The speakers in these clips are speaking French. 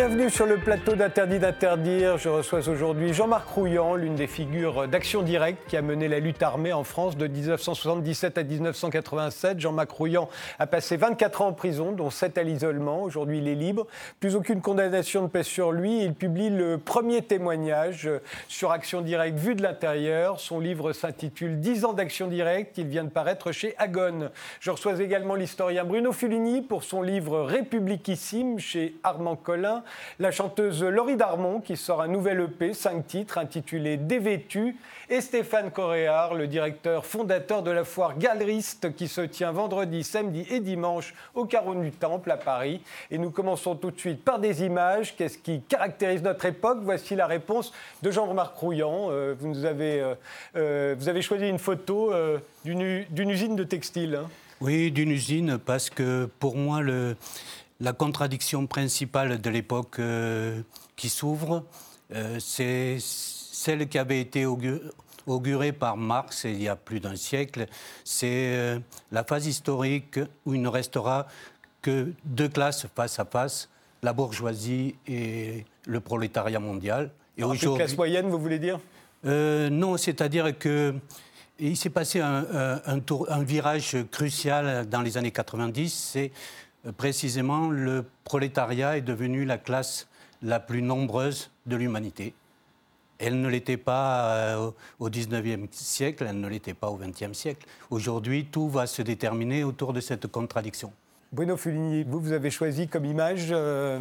Bienvenue sur le plateau d'Interdit d'interdire. Je reçois aujourd'hui Jean-Marc Rouillant, l'une des figures d'Action Directe qui a mené la lutte armée en France de 1977 à 1987. Jean-Marc Rouillant a passé 24 ans en prison, dont 7 à l'isolement. Aujourd'hui, il est libre. Plus aucune condamnation ne pèse sur lui. Il publie le premier témoignage sur Action Directe vue de l'intérieur. Son livre s'intitule 10 ans d'Action Directe. Il vient de paraître chez Agone. Je reçois également l'historien Bruno Fulini pour son livre Républiquissime chez Armand Collin la chanteuse Laurie Darmon qui sort un nouvel EP, cinq titres, intitulé Dévêtu, et Stéphane Coréard, le directeur fondateur de la foire galeriste qui se tient vendredi, samedi et dimanche au Carreau du Temple à Paris. Et nous commençons tout de suite par des images. Qu'est-ce qui caractérise notre époque? Voici la réponse de Jean-Marc Rouillant. Euh, vous, nous avez, euh, euh, vous avez choisi une photo d'une usine de textile. Hein. Oui, d'une usine, parce que pour moi, le, la contradiction principale de l'époque euh, qui s'ouvre, euh, c'est celle qui avait été augurée par Marx il y a plus d'un siècle. C'est euh, la phase historique où il ne restera que deux classes face à face, la bourgeoisie et le prolétariat mondial. Et aujourd'hui, classe moyenne, vous voulez dire? Non, c'est-à-dire que il s'est passé un, un, virage crucial dans les années 90. C'est précisément, le prolétariat est devenu la classe la plus nombreuse de l'humanité. Elle ne l'était pas euh, au XIXe siècle, elle ne l'était pas au XXe siècle. Aujourd'hui, tout va se déterminer autour de cette contradiction. Bruno Fulini, vous, vous avez choisi comme image euh,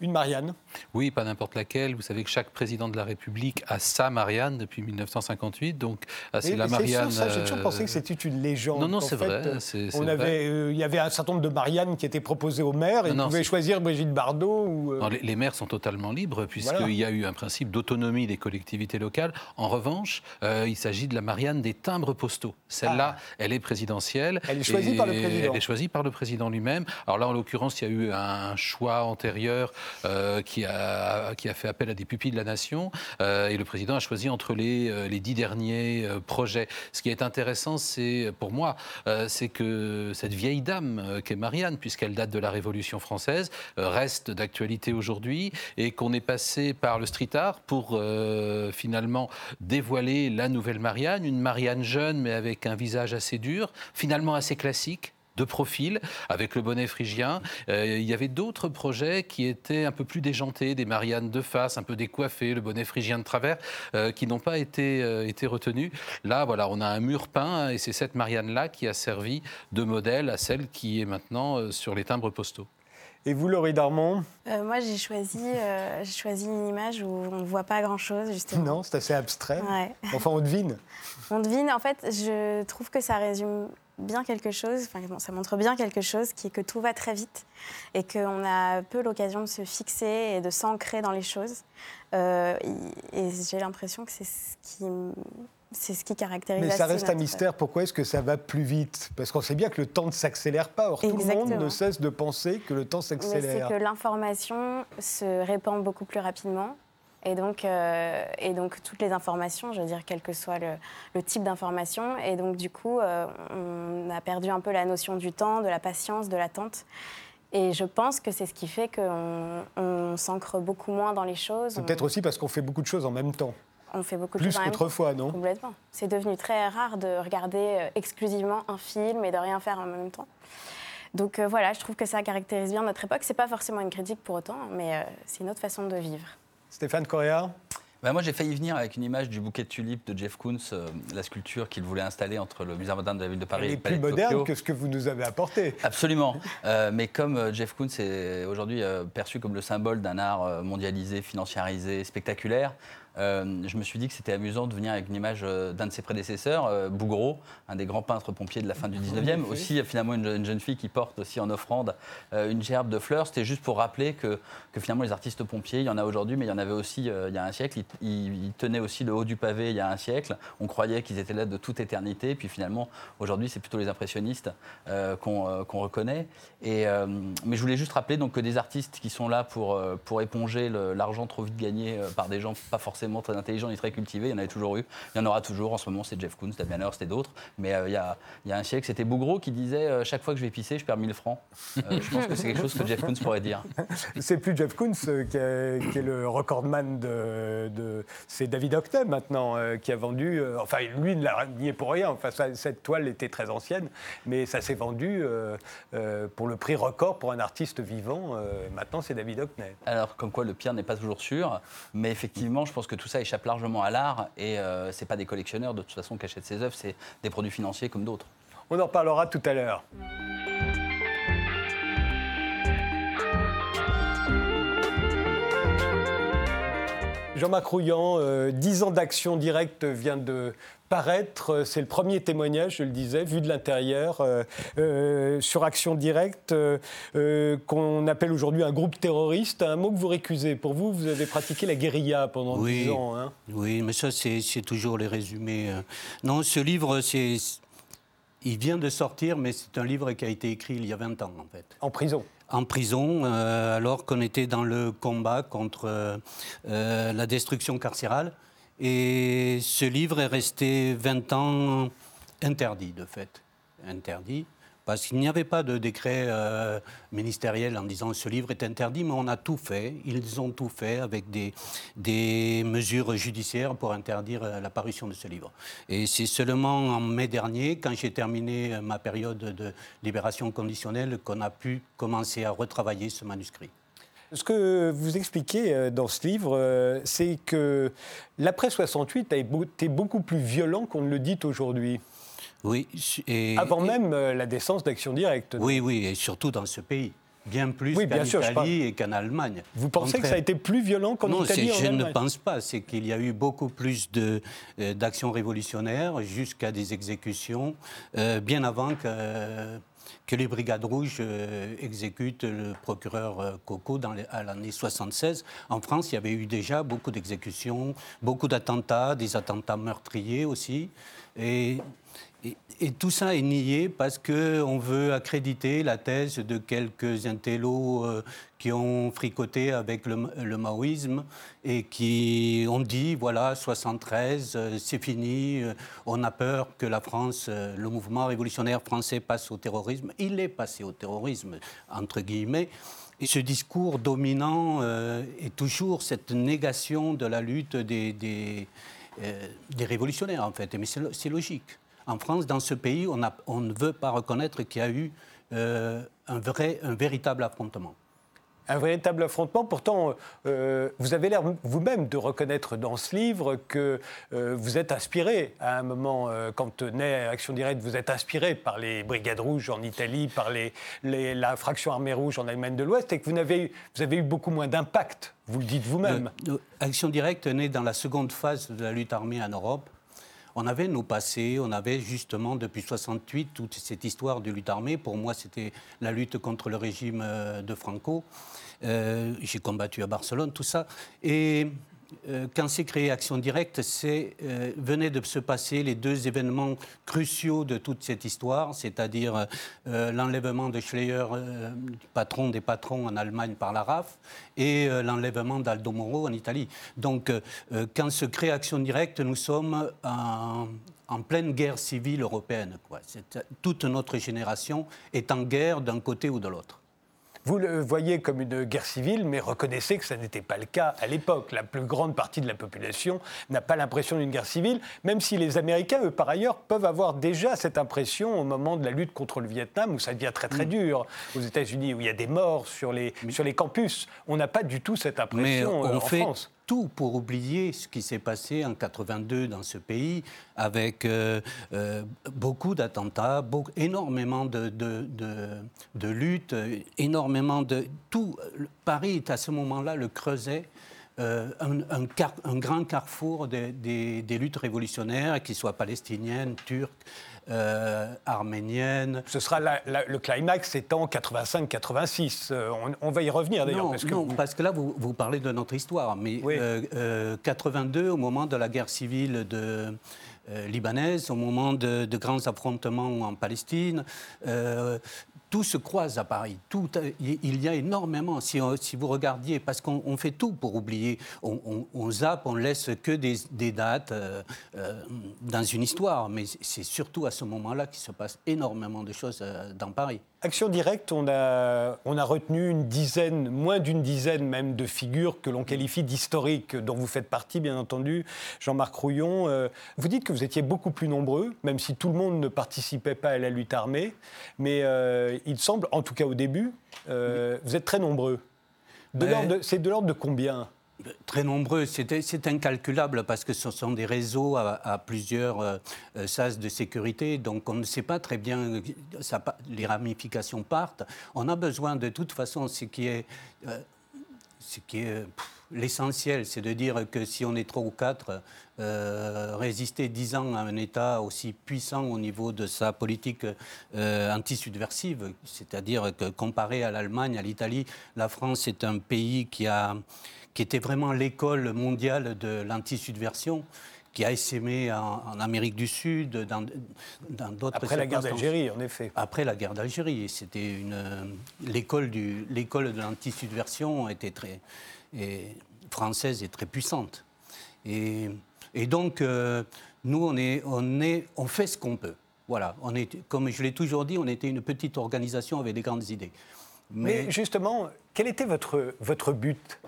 une Marianne Oui, pas n'importe laquelle. Vous savez que chaque président de la République a sa Marianne depuis 1958. Donc, ah, c'est la Marianne. J'ai toujours pensé que euh, c'était une légende. Non, non, c'est vrai. Euh, on avait, euh, il y avait un certain nombre de Marianne qui étaient proposées aux maires et ils pouvaient choisir Brigitte Bardot. Ou, les, maires sont totalement libres puisqu'il y a eu un principe d'autonomie des collectivités locales. En revanche, il s'agit de la Marianne des timbres postaux. Celle-là, ah. elle est présidentielle. Elle est choisie par le président. Elle est choisie par le président lui-même. Alors là, en l'occurrence, il y a eu un choix antérieur euh, qui, a, fait appel à des pupilles de la nation. Euh, et le président a choisi entre les, euh, dix derniers projets. Ce qui est intéressant, c'est pour moi, c'est que cette vieille dame qu'est Marianne, puisqu'elle date de la Révolution française, reste d'actualité aujourd'hui et qu'on est passé par le street art pour finalement dévoiler la nouvelle Marianne, une Marianne jeune mais avec un visage assez dur, finalement assez classique de profil, avec le bonnet phrygien. Euh, il y avait d'autres projets qui étaient un peu plus déjantés, des Mariannes de face, un peu décoiffées, le bonnet phrygien de travers, euh, qui n'ont pas été, euh, été retenus. Là, voilà, on a un mur peint et c'est cette Marianne-là qui a servi de modèle à celle qui est maintenant sur les timbres postaux. Et vous, Laurie Darmon? Moi, j'ai choisi, j'ai choisi une image où on ne voit pas grand-chose, justement. Non, c'est assez abstrait. Enfin, on devine. On devine. En fait, je trouve que ça résume bien quelque chose, enfin, ça montre bien quelque chose, qui est que tout va très vite et qu'on a peu l'occasion de se fixer et de s'ancrer dans les choses. Euh, et j'ai l'impression que c'est ce qui c'est ce qui caractérise. Mais ça reste un mystère. Pourquoi est-ce que ça va plus vite? Parce qu'on sait bien que le temps ne s'accélère pas. Or, tout le monde ne cesse de penser que le temps s'accélère. C'est que l'information se répand beaucoup plus rapidement. Et donc, euh, et donc, toutes les informations, je veux dire, quel que soit le, type d'information. Et donc, du coup, euh, on a perdu un peu la notion du temps, de la patience, de l'attente. Et je pense que c'est ce qui fait qu'on s'ancre beaucoup moins dans les choses. Peut-être aussi parce qu'on fait beaucoup de choses en même temps. On fait beaucoup de choses Plus qu'autrefois, non? Complètement. C'est devenu très rare de regarder euh, exclusivement un film et de rien faire en même temps. Donc voilà, je trouve que ça caractérise bien notre époque. C'est pas forcément une critique pour autant, mais c'est une autre façon de vivre. Stéphane Correa bah, moi, j'ai failli venir avec une image du bouquet de tulipes de Jeff Koons, euh, la sculpture qu'il voulait installer entre le musée moderne de la ville de Paris Elle et le plus moderne que ce que vous nous avez apporté. Absolument. Euh, mais comme euh, Jeff Koons est aujourd'hui perçu comme le symbole d'un art mondialisé, financiarisé, spectaculaire, euh, je me suis dit que c'était amusant de venir avec une image euh, d'un de ses prédécesseurs, euh, Bouguereau, un des grands peintres pompiers de la fin du 19e. Aussi, finalement, une, jeune fille qui porte aussi en offrande une gerbe de fleurs. C'était juste pour rappeler que, que, finalement, les artistes pompiers, il y en a aujourd'hui, mais il y en avait aussi il y a un siècle. Ils, tenaient aussi le haut du pavé il y a un siècle. On croyait qu'ils étaient là de toute éternité. Puis finalement, aujourd'hui, c'est plutôt les impressionnistes qu'on reconnaît. Et, mais je voulais juste rappeler donc, que des artistes qui sont là pour, pour éponger l'argent trop vite gagné par des gens pas forcément forcément très intelligents ni très cultivés. Il y en avait toujours eu. Il y en aura toujours. En ce moment, c'est Jeff Koons, Damien Hirst et d'autres. Mais il, y a, il, y a, un siècle, c'était Bougro qui disait chaque fois que je vais pisser, je perds 1000 francs. je pense que c'est quelque chose que Jeff Koons pourrait dire. C'est plus Jeff Koons qui est, qui est le recordman de. de c'est David Hockney maintenant qui a vendu. enfin, lui, il ne l'a nié pour rien. Enfin, cette toile était très ancienne, mais ça s'est vendu pour le prix record pour un artiste vivant. maintenant, c'est David Hockney. Alors, comme quoi, le pire n'est pas toujours sûr. Mais effectivement, je pense que tout ça échappe largement à l'art. Et euh, ce n'est pas des collectionneurs, de toute façon, qui achètent ces œuvres, c'est des produits financiers comme d'autres. On en reparlera tout à l'heure. Jean-Marc Rouillant, euh, 10 ans d'action directe vient de paraître. C'est le premier témoignage, je le disais, vu de l'intérieur, euh, euh, sur Action Directe, euh, qu'on appelle aujourd'hui un groupe terroriste. Un mot que vous récusez. Pour vous, vous avez pratiqué la guérilla pendant oui, 10 ans. Hein. oui, mais ça, c'est toujours les résumés. Non, ce livre, c'est. Il vient de sortir, mais c'est un livre qui a été écrit il y a 20 ans, en fait. En prison en prison, alors qu'on était dans le combat contre la destruction carcérale. Et ce livre est resté 20 ans interdit, de fait. Interdit. Parce qu'il n'y avait pas de décret euh, ministériel en disant ce livre est interdit, mais on a tout fait. Ils ont tout fait avec des, mesures judiciaires pour interdire euh, l'apparition de ce livre. Et c'est seulement en mai dernier, quand j'ai terminé ma période de libération conditionnelle, qu'on a pu commencer à retravailler ce manuscrit. Ce que vous expliquez euh, dans ce livre, euh, c'est que l'après 68 a été beaucoup plus violent qu'on ne le dit aujourd'hui. Oui. Et, Avant même euh, la décence d'Action Directe. Oui, oui, et surtout dans ce pays. Bien plus qu'en Italie et qu'en Allemagne. Vous pensez que ça a été plus violent qu'en Italie Non, je ne pense pas. C'est qu'il y a eu beaucoup plus d'actions révolutionnaires jusqu'à des exécutions bien avant que que les Brigades Rouges euh, exécutent le procureur euh, Coco dans à l'année 76. En France, il y avait eu déjà beaucoup d'exécutions, beaucoup d'attentats, des attentats meurtriers aussi. Et et, tout ça est nié parce qu'on veut accréditer la thèse de quelques intellos euh, qui ont fricoté avec le, maoïsme et qui ont dit voilà, 73, euh, c'est fini, euh, on a peur que la France, le mouvement révolutionnaire français passe au terrorisme. Il est passé au terrorisme, entre guillemets. Et ce discours dominant est toujours cette négation de la lutte des, des, des révolutionnaires, en fait. Mais c'est logique. En France, dans ce pays, on, on ne veut pas reconnaître qu'il y a eu euh, un, vrai, un véritable affrontement. Un véritable affrontement. Pourtant, euh, vous avez l'air vous-même de reconnaître dans ce livre que euh, vous êtes inspiré à un moment, quand naît Action Directe, vous êtes inspiré par les Brigades Rouges en Italie, par les, la fraction armée rouge en Allemagne de l'Ouest, et que vous avez, vous avez eu beaucoup moins d'impact. Vous le dites vous-même. Action Directe naît dans la seconde phase de la lutte armée en Europe on avait nos passés, on avait justement depuis 68 toute cette histoire de lutte armée. Pour moi, c'était la lutte contre le régime euh, de Franco. Euh, j'ai combattu à Barcelone, tout ça. Et quand s'est créé Action Directe, c'est euh, venait de se passer les deux événements cruciaux de toute cette histoire, c'est-à-dire euh, l'enlèvement de Schleyer, patron des patrons en Allemagne par la RAF, et l'enlèvement d'Aldo Moro en Italie. Donc, quand se crée Action Directe, nous sommes en, pleine guerre civile européenne. Toute notre génération est en guerre d'un côté ou de l'autre. Vous le voyez comme une guerre civile, mais reconnaissez que ça n'était pas le cas à l'époque. La plus grande partie de la population n'a pas l'impression d'une guerre civile, même si les Américains, eux, par ailleurs, peuvent avoir déjà cette impression au moment de la lutte contre le Vietnam, où ça devient très très mm. dur. Aux États-Unis, où il y a des morts sur les, sur les campus, on n'a pas du tout cette impression euh, en France tout pour oublier ce qui s'est passé en 82 dans ce pays, avec euh, euh, beaucoup d'attentats, énormément de, luttes, énormément de... Tout, Paris est à ce moment-là le creuset euh, un, grand carrefour des, luttes révolutionnaires, qu'ils soient palestiniennes, turques, euh, arménienne. Ce sera le climax étant 85-86. Euh, on, va y revenir d'ailleurs. parce que, parce que là, vous, vous, parlez de notre histoire. Mais 82, euh, au moment de la guerre civile de, libanaise, au moment de, de, grands affrontements en Palestine, tout se croise à Paris. Tout, il y a énormément. Si, vous regardiez, parce qu'on fait tout pour oublier, on, on, zappe, on laisse que des, dates euh, euh, dans une histoire. Mais c'est surtout à ce moment-là qu'il se passe énormément de choses euh, dans Paris. Action directe, on a, on a retenu une dizaine, moins d'une dizaine même de figures que l'on qualifie d'historiques, dont vous faites partie, bien entendu. Jean-Marc Rouillon, vous dites que vous étiez beaucoup plus nombreux, même si tout le monde ne participait pas à la lutte armée. Mais il semble, en tout cas au début, euh, vous êtes très nombreux. C'est de l'ordre de combien? Très nombreux, c'est incalculable parce que ce sont des réseaux à, plusieurs euh, euh, sas de sécurité, donc on ne sait pas très bien, ça, les ramifications partent. On a besoin de toute façon, ce qui est, ce qui est l'essentiel, c'est de dire que si on est trois ou quatre, euh, résister dix ans à un État aussi puissant au niveau de sa politique euh, anti-subversive, c'est-à-dire que comparé à l'Allemagne, à l'Italie, la France est un pays qui, a, qui était vraiment l'école mondiale de l'anti-subversion qui a essaimé en, Amérique du Sud, dans d'autres Après la guerre d'Algérie, en effet. Après la guerre d'Algérie, c'était une l'école de l'anti-subversion était très et, française est très puissante. Et, et donc, euh, nous, on, est, on, est, on fait ce qu'on peut. Voilà, on est, comme je l'ai toujours dit, on était une petite organisation avec des grandes idées. Mais, justement, quel était votre, votre but,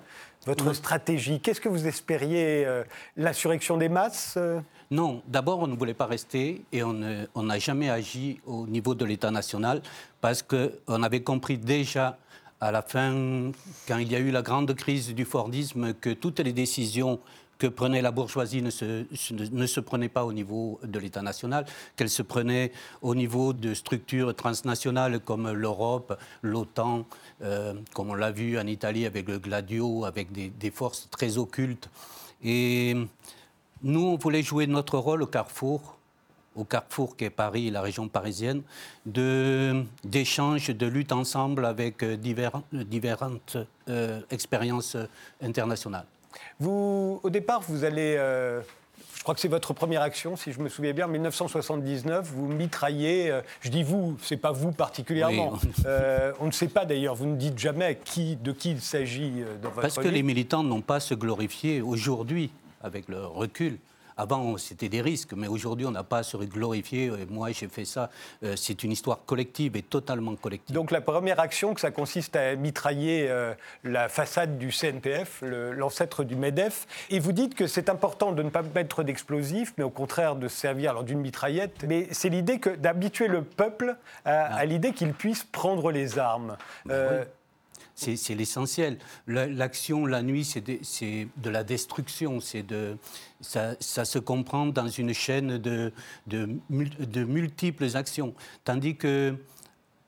votre stratégie? Qu'est-ce que vous espériez euh, L'insurrection des masses euh? Non, d'abord, on ne voulait pas rester et on n'a jamais agi au niveau de l'État national parce qu'on avait compris déjà à la fin, quand il y a eu la grande crise du Fordisme, que toutes les décisions que prenait la bourgeoisie ne se, ne se prenaient pas au niveau de l'État national, qu'elles se prenaient au niveau de structures transnationales comme l'Europe, l'OTAN, euh, comme on l'a vu en Italie avec le Gladio, avec des, des forces très occultes. Et nous, on voulait jouer notre rôle au carrefour au carrefour qu'est Paris la région parisienne, d'échanges, de, lutte ensemble avec euh, différentes euh, expériences internationales. Vous, au départ, vous allez... Euh, je crois que c'est votre première action, si je me souviens bien, en 1979, vous mitraillez, je dis vous, c'est pas vous particulièrement, on ne sait pas d'ailleurs, vous ne dites jamais qui, de qui il s'agit dans votre Parce que les militants n'ont pas à se glorifier aujourd'hui, avec le recul. Avant, c'était des risques, mais aujourd'hui, on n'a pas à se glorifier. Moi, j'ai fait ça. Euh, c'est une histoire collective et totalement collective. Donc, la première action, que ça consiste à mitrailler euh, la façade du CNPF, l'ancêtre du MEDEF. Et vous dites que c'est important de ne pas mettre d'explosifs, mais au contraire de se servir d'une mitraillette. Mais c'est l'idée d'habituer le peuple à, ah. l'idée qu'il puisse prendre les armes. Ben euh, c'est l'essentiel. L'action la nuit, c'est de, la destruction. De, ça, ça, se comprend dans une chaîne de, de, multiples actions. Tandis que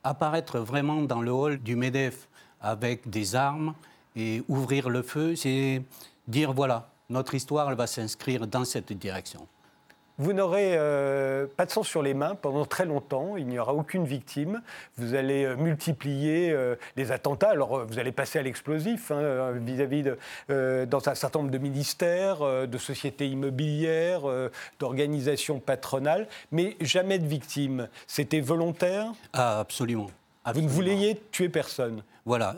apparaître vraiment dans le hall du MEDEF avec des armes et ouvrir le feu, c'est dire voilà, notre histoire elle va s'inscrire dans cette direction. Vous n'aurez euh, pas de sang sur les mains pendant très longtemps, il n'y aura aucune victime. Vous allez euh, multiplier euh, les attentats. Alors, vous allez passer à l'explosif hein, vis-à-vis de, dans un certain nombre de ministères, de sociétés immobilières, d'organisations patronales, mais jamais de victimes. C'était volontaire? Ah, absolument. Vous ne vouliez tuer personne? Voilà,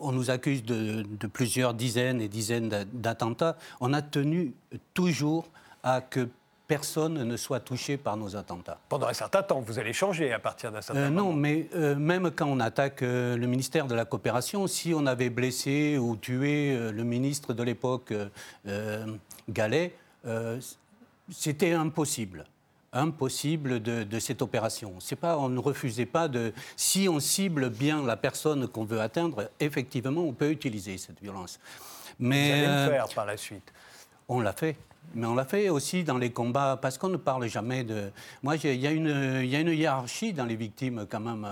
on nous accuse de, de, plusieurs dizaines et dizaines d'attentats. On a tenu toujours à que personne ne soit touché par nos attentats. Pendant un certain temps, vous allez changer à partir d'un certain euh, moment. Non, mais euh, même quand on attaque euh, le ministère de la Coopération, si on avait blessé ou tué le ministre de l'époque, Gallet, c'était impossible impossible de, cette opération. C'est pas, on ne refusait pas de. Si on cible bien la personne qu'on veut atteindre, effectivement, on peut utiliser cette violence. Mais vous allez le faire par la suite. On l'a fait. Mais on l'a fait aussi dans les combats, parce qu'on ne parle jamais de... Moi, il y, a une hiérarchie dans les victimes, quand même,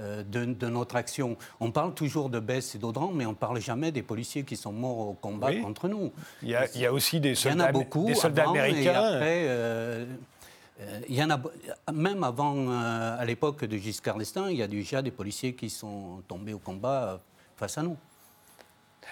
euh, de, notre action. On parle toujours de Bess et d'Audran, mais on ne parle jamais des policiers qui sont morts au combat contre nous. Il y, a, aussi des soldats, beaucoup, des soldats américains. Euh, euh, il y en a, même avant, à l'époque de Giscard d'Estaing, il y a déjà des policiers qui sont tombés au combat face à nous.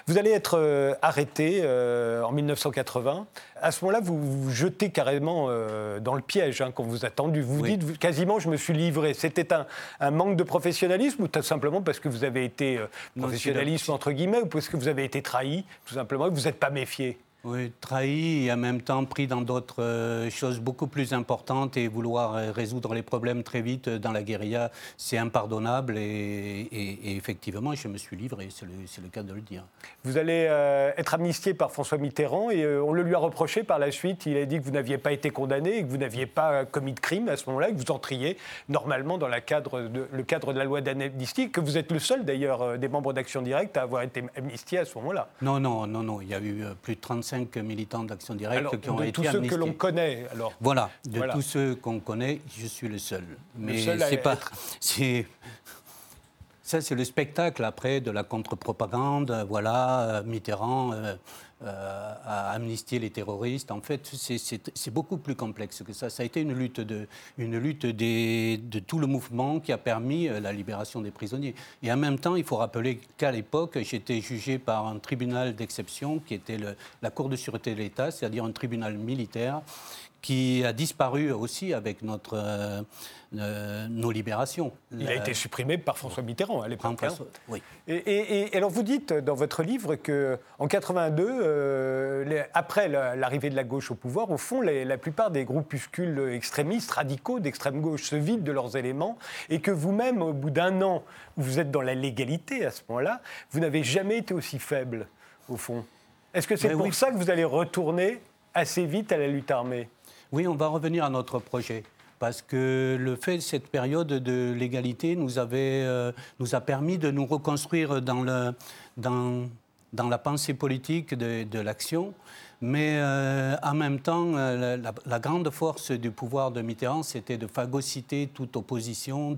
Vous allez être euh, arrêté euh, en 1980. À ce moment-là, vous vous jetez carrément euh, dans le piège hein, qu'on vous a tendu. Vous vous Oui. dites quasiment, je me suis livré. C'était un, un manque de professionnalisme ou tout simplement parce que vous avez été professionnalisme entre guillemets ou parce que vous avez été trahi, tout simplement, et que vous n'êtes pas méfié? Oui, trahi et en même temps pris dans d'autres euh, choses beaucoup plus importantes et vouloir euh, résoudre les problèmes très vite euh, dans la guérilla, c'est impardonnable et, et- et effectivement, je me suis livré, c'est le, cas de le dire. Vous allez euh, être amnistié par François Mitterrand et euh, on le lui a reproché par la suite. Il a dit que vous n'aviez pas été condamné et que vous n'aviez pas commis de crime à ce moment-là, et que vous entriez normalement dans la cadre de, le cadre de la loi d'amnistie, que vous êtes le seul d'ailleurs des membres d'Action Directe à avoir été amnistié à ce moment-là. Non, non, non, non, il y a eu plus de 35 militants d'Action Directe Alors, qui ont de été tous ceux que l'on connaît, alors. Voilà, de Voilà. tous ceux qu'on connaît, je suis le seul. Mais c'est pas. C'est. Ça, c'est le spectacle après de la contre-propagande. Voilà, Mitterrand euh, euh, a amnistié les terroristes. En fait, c'est- beaucoup plus complexe que ça. Ça a été une lutte, de, une lutte de tout le mouvement qui a permis euh, la libération des prisonniers. Et en même temps, il faut rappeler qu'à l'époque, j'étais jugé par un tribunal d'exception qui était la Cour de sûreté de l'État, c'est-à-dire un tribunal militaire qui a disparu aussi avec notre, euh, euh, nos libérations. Il a été supprimé par François Mitterrand à l'époque. hein. Oui. Et, et- et alors vous dites dans votre livre que en 82, euh, les- après la- l'arrivée de la gauche au pouvoir, au fond, les- la plupart des groupuscules extrémistes, radicaux d'extrême gauche se vident de leurs éléments et que vous-même, au bout d'un an où vous êtes dans la légalité à ce moment-là, vous n'avez jamais été aussi faible, au fond. Est-ce que c'est Mais pour oui. ça que vous allez retourner assez vite à la lutte armée? Oui, on va revenir à notre projet. Parce que le fait de cette période de l'égalité nous, euh, nous a permis de nous reconstruire dans, la pensée politique de, l'action. Mais euh, en même temps, euh, la, grande force du pouvoir de Mitterrand, c'était de phagocyter toute opposition,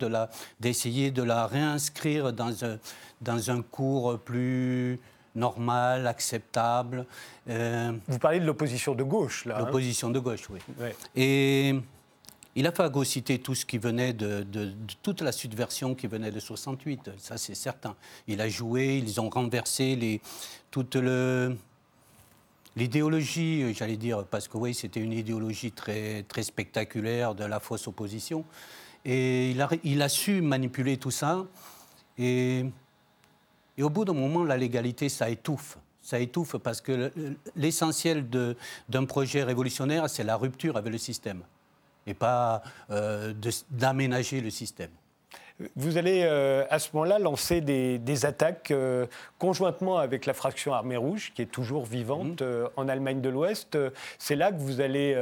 d'essayer de la réinscrire dans un cours plus normal, acceptable. Euh, Vous parlez de l'opposition de gauche, là. hein L'opposition de gauche, oui. Ouais. Et il a phagocyté tout ce qui venait de, de- de toute la subversion qui venait de 68, ça c'est certain. Il a joué, ils ont renversé les, toute le, l'idéologie, j'allais dire, parce que oui, c'était une idéologie très, très spectaculaire de la fausse opposition. Et il a, il a su manipuler tout ça. Et et au bout d'un moment, la légalité, ça étouffe. Ça étouffe parce que le- l'essentiel d'un projet révolutionnaire, c'est la rupture avec le système et pas euh, d'aménager le système. Vous allez euh, à ce moment-là lancer des, des attaques euh, conjointement avec la fraction Armée Rouge, qui est toujours vivante euh, en Allemagne de l'Ouest. C'est là que vous allez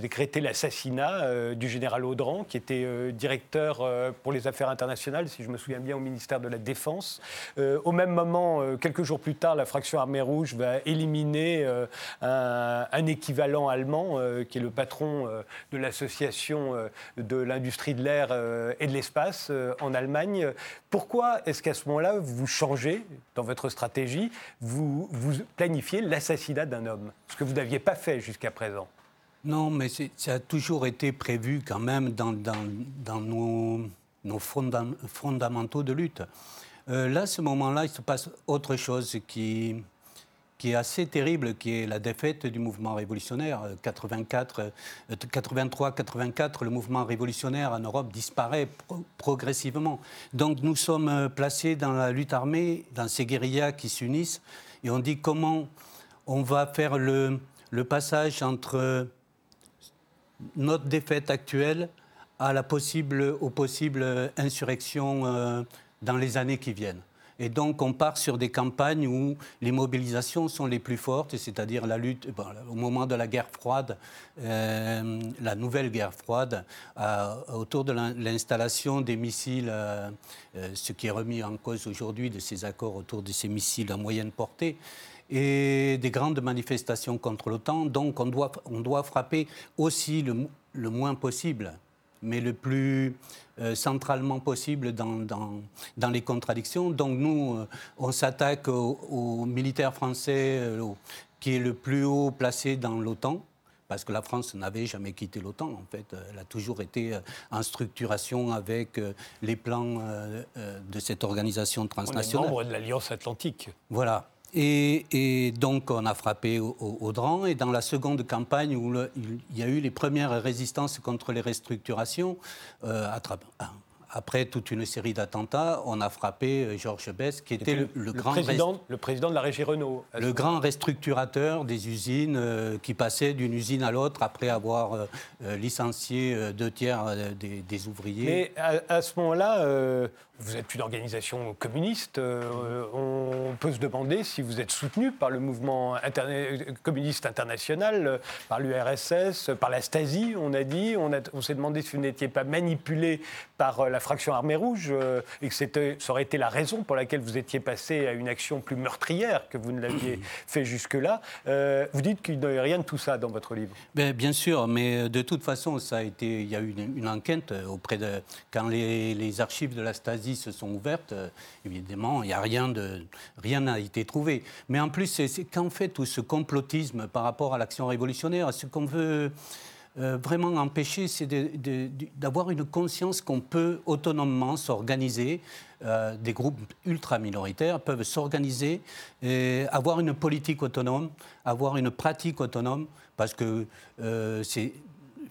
décréter l'assassinat du général Audran, qui était directeur pour les affaires internationales, si je me souviens bien, au ministère de la Défense. Au même moment, quelques jours plus tard, la fraction Armée Rouge va éliminer un, un équivalent allemand, qui est le patron de l'association de l'industrie de l'air et de l'espace euh, en Allemagne. Pourquoi est-ce qu'à ce moment-là, vous changez dans votre stratégie, vous, planifiez l'assassinat d'un homme Ce que vous n'aviez pas fait jusqu'à présent? Non, mais ça a toujours été prévu quand même dans, nos, nos fondam- fondamentaux de lutte. Euh, là, ce moment-là, il se passe autre chose qui, qui est assez terrible, qui est la défaite du mouvement révolutionnaire. Euh, 84, euh, 83-84, le mouvement révolutionnaire en Europe disparaît pro- progressivement. Donc nous sommes euh, placés dans la lutte armée, dans ces guérillas qui s'unissent, et on dit comment on va faire le, passage entre notre défaite actuelle à la possible, aux possibles insurrections dans les années qui viennent. Et donc, on part sur des campagnes où les mobilisations sont les plus fortes, c'est-à-dire la lutte, au moment de la guerre froide, euh, la nouvelle guerre froide, euh, autour de l'in- l'installation des missiles, euh, ce qui est remis en cause aujourd'hui de ces accords autour de ces missiles à moyenne portée, et des grandes manifestations contre l'OTAN. Donc, on doit, on doit frapper aussi le, le moins possible mais le plus euh, centralement possible dans, dans- dans les contradictions. Donc nous, euh, on s'attaque au, au militaire français euh, au- qui est le plus haut placé dans l'OTAN, parce que la France n'avait jamais quitté l'OTAN. En fait, elle a toujours été en structuration avec les plans de cette organisation transnationale. On est membre de l'Alliance Atlantique. Voilà. Et, donc on a frappé au, au, Et dans la seconde campagne, où il y a eu les premières résistances contre les restructurations, euh, après toute une série d'attentats, on a frappé euh, Georges Best, qui était le, grand président, le président de la régie Renault. Le grand restructurateur des usines euh, qui passait d'une usine à l'autre après avoir euh, licencié deux tiers des, ouvriers. Mais à, ce moment-là, vous êtes une organisation communiste. on peut se demander si vous êtes soutenu par le mouvement communiste international, par l'URSS, par la Stasi, on a dit. On, on s'est demandé si vous n'étiez pas manipulé par la fraction armée rouge euh, et que ça aurait été la raison pour laquelle vous étiez passé à une action plus meurtrière que vous ne l'aviez fait jusque-là. Euh, vous dites qu'il n'y a rien de tout ça dans votre livre. Ben, bien sûr, mais de toute façon, ça a été, il y a eu une, enquête auprès de quand les, archives de la Stasi se sont ouvertes. évidemment, il n'y a rien de rien n'a été trouvé. Mais en plus, c'est qu'en fait tout ce complotisme par rapport à l'action révolutionnaire, ce qu'on veut euh, vraiment empêcher, c'est d'avoir une conscience qu'on peut autonomement s'organiser. Euh, des groupes ultra minoritaires peuvent s'organiser, et avoir une politique autonome, avoir une pratique autonome, parce que euh, c'est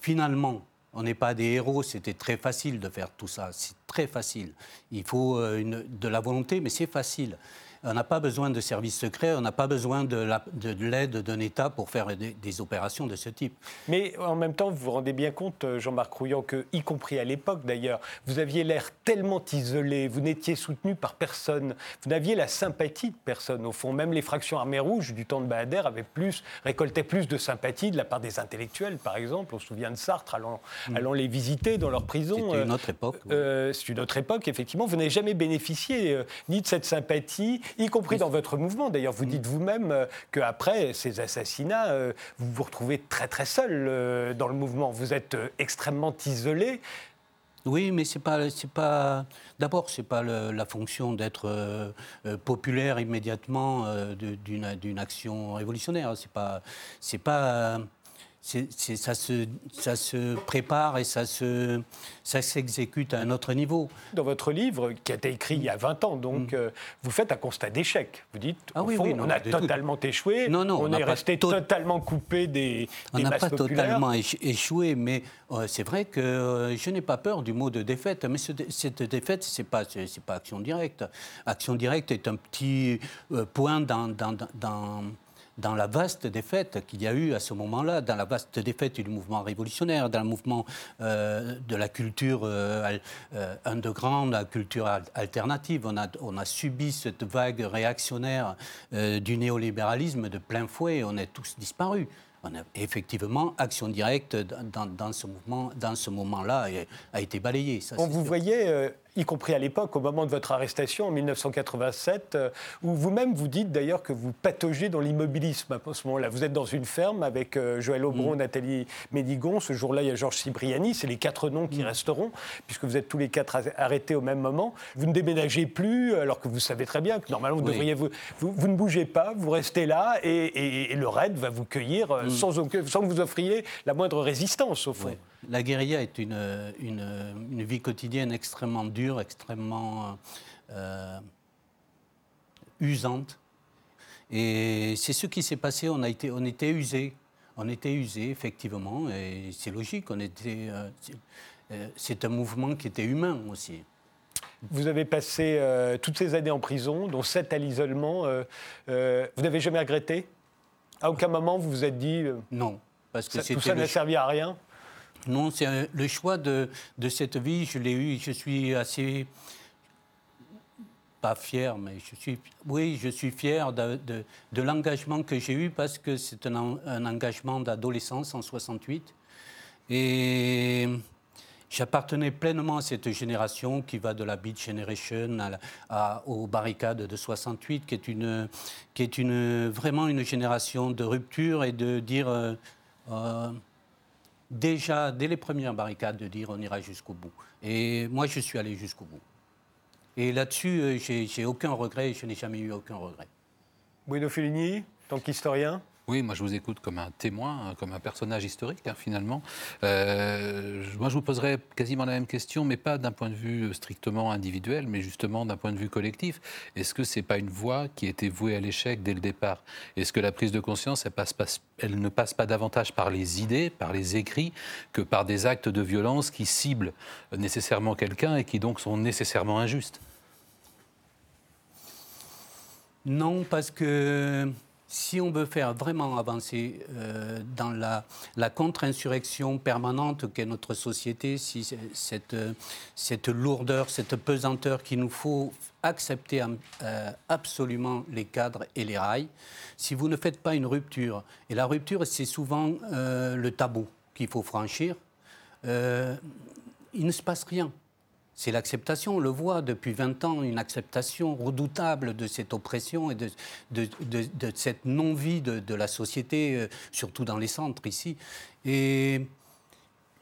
finalement on n'est pas des héros, c'était très facile de faire tout ça, c'est très facile. Il faut une, de la volonté, mais c'est facile. On n'a pas besoin de services secrets, on n'a pas besoin de l'aide d'un État pour faire des, opérations de ce type. Mais en même temps, vous vous rendez bien compte, euh, Jean-Marc Rouillon, que, y compris à l'époque d'ailleurs, vous aviez l'air tellement isolé, vous n'étiez soutenu par personne, vous n'aviez la sympathie de personne. Au fond, même les fractions armées rouges du temps de Bahader avaient plus, récoltaient plus de sympathie de la part des intellectuels, par exemple. On se souvient de Sartre allant, mm. allant les visiter dans leur prison. C'était une autre époque. Euh, c'est une autre époque, effectivement. Vous n'avez jamais bénéficié euh, ni de cette sympathie, y compris dans votre mouvement. D'ailleurs, vous dites vous-même euh, qu'après ces assassinats, euh, vous vous retrouvez très très seul euh, dans le mouvement. Vous êtes extrêmement isolé. Oui, mais c'est pas, c'est pas. D'abord, c'est pas la fonction d'être populaire immédiatement d'une, d'une action révolutionnaire. C'est pas, c'est pas ça, se, ça se prépare et ça, se, ça s'exécute à un autre niveau. Dans votre livre, qui a été écrit il y a 20 ans, donc, mm. euh, vous faites un constat d'échec. Vous dites, ah, oui, oui, on a totalement échoué, non, non, on, est resté totalement coupé des, On n'a pas totalement échoué, mais euh, c'est vrai que euh, je n'ai pas peur du mot de défaite, mais cette défaite, ce n'est pas, c'est, pas action directe. Action directe est un petit point dans, dans, dans dans la vaste défaite qu'il y a eu à ce moment-là, dans la vaste défaite du mouvement révolutionnaire, dans le mouvement euh, de la culture euh, euh, underground, la culture alternative. On a, on a subi cette vague réactionnaire du néolibéralisme de plein fouet, on est tous disparus. On a, effectivement, action directe dans, dans ce mouvement, dans ce moment-là, a été balayée. on vous voyait y compris à l'époque, au moment de votre arrestation en 1987, euh, où vous-même vous dites d'ailleurs que vous pataugez dans l'immobilisme à ce moment-là. Vous êtes dans une ferme avec euh, Joël Aubron, mm. Nathalie Médigon. Ce jour-là, il y a Georges Cibriani. C'est les quatre noms qui mm. resteront, puisque vous êtes tous les quatre arrêtés au même moment. Vous ne déménagez plus, alors que vous savez très bien que normalement, vous devriez vous, vous, ne bougez pas, vous restez là, et, le raid va vous cueillir euh, mm. sans, sans, que vous offriez la moindre résistance, au fond. La guérilla est une, une, vie quotidienne extrêmement dure, extrêmement euh, usante. Et c'est ce qui s'est passé. On, a été, on était usé. On était usé, effectivement, et c'est logique. On était, euh, euh, c'est un mouvement qui était humain aussi. Vous avez passé toutes ces années en prison, dont sept à l'isolement. vous n'avez jamais regretté? À aucun moment vous vous êtes dit Non. Parce que ça, tout ça n'a servi à rien? Non, c'est le choix de, cette vie, je l'ai eu, je suis assez pas fier, mais je suis, oui, je suis fier de, l'engagement que j'ai eu parce que c'est un, engagement d'adolescence en 68. Et j'appartenais pleinement à cette génération qui va de la Beat Generation à, aux barricades de 68, qui est, une, qui est vraiment une génération de rupture et de dire. Euh, euh, déjà, dès les premières barricades, de dire on ira jusqu'au bout. Et moi, je suis allé jusqu'au bout. Et là-dessus, euh, j'ai aucun regret, je n'ai jamais eu aucun regret. Bruno Fellini, tant qu'historien? Oui, moi je vous écoute comme un témoin, hein, comme un personnage historique hein, finalement. Euh, moi je vous poserais quasiment la même question, mais pas d'un point de vue strictement individuel, mais justement d'un point de vue collectif. Est-ce que c'est pas une voie qui était vouée à l'échec dès le départ? Est-ce que la prise de conscience, elle ne passe pas davantage par les idées, par les écrits, que par des actes de violence qui ciblent nécessairement quelqu'un et qui donc sont nécessairement injustes? Non, parce que si on veut faire vraiment avancer euh, dans la, contre-insurrection permanente qu'est notre société, si cette, cette, lourdeur, cette pesanteur qu'il nous faut accepter euh, absolument les cadres et les rails, si vous ne faites pas une rupture, et la rupture c'est souvent euh, le tabou qu'il faut franchir, il ne se passe rien c'est l'acceptation. On le voit depuis 20 ans, une acceptation redoutable de cette oppression et de, cette non-vie de, la société, euh, surtout dans les centres ici. Et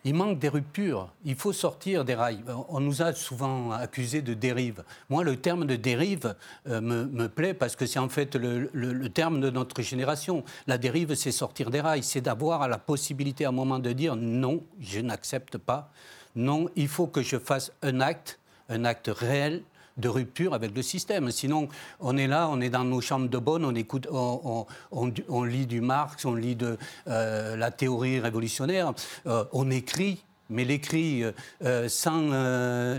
il manque des ruptures. Il faut sortir des rails. On nous a souvent accusés de dérive. Moi, le terme de dérive euh, me, plaît parce que c'est en fait le, le, terme de notre génération. La dérive, c'est sortir des rails. C'est d'avoir la possibilité à un moment de dire non, je n'accepte pas non, il faut que je fasse un acte, un acte réel de rupture avec le système. Sinon, on est là, on est dans nos chambres de bonne, on écoute, on, lit du Marx, on lit de euh, la théorie révolutionnaire, euh, on écrit, mais l'écrit euh, sans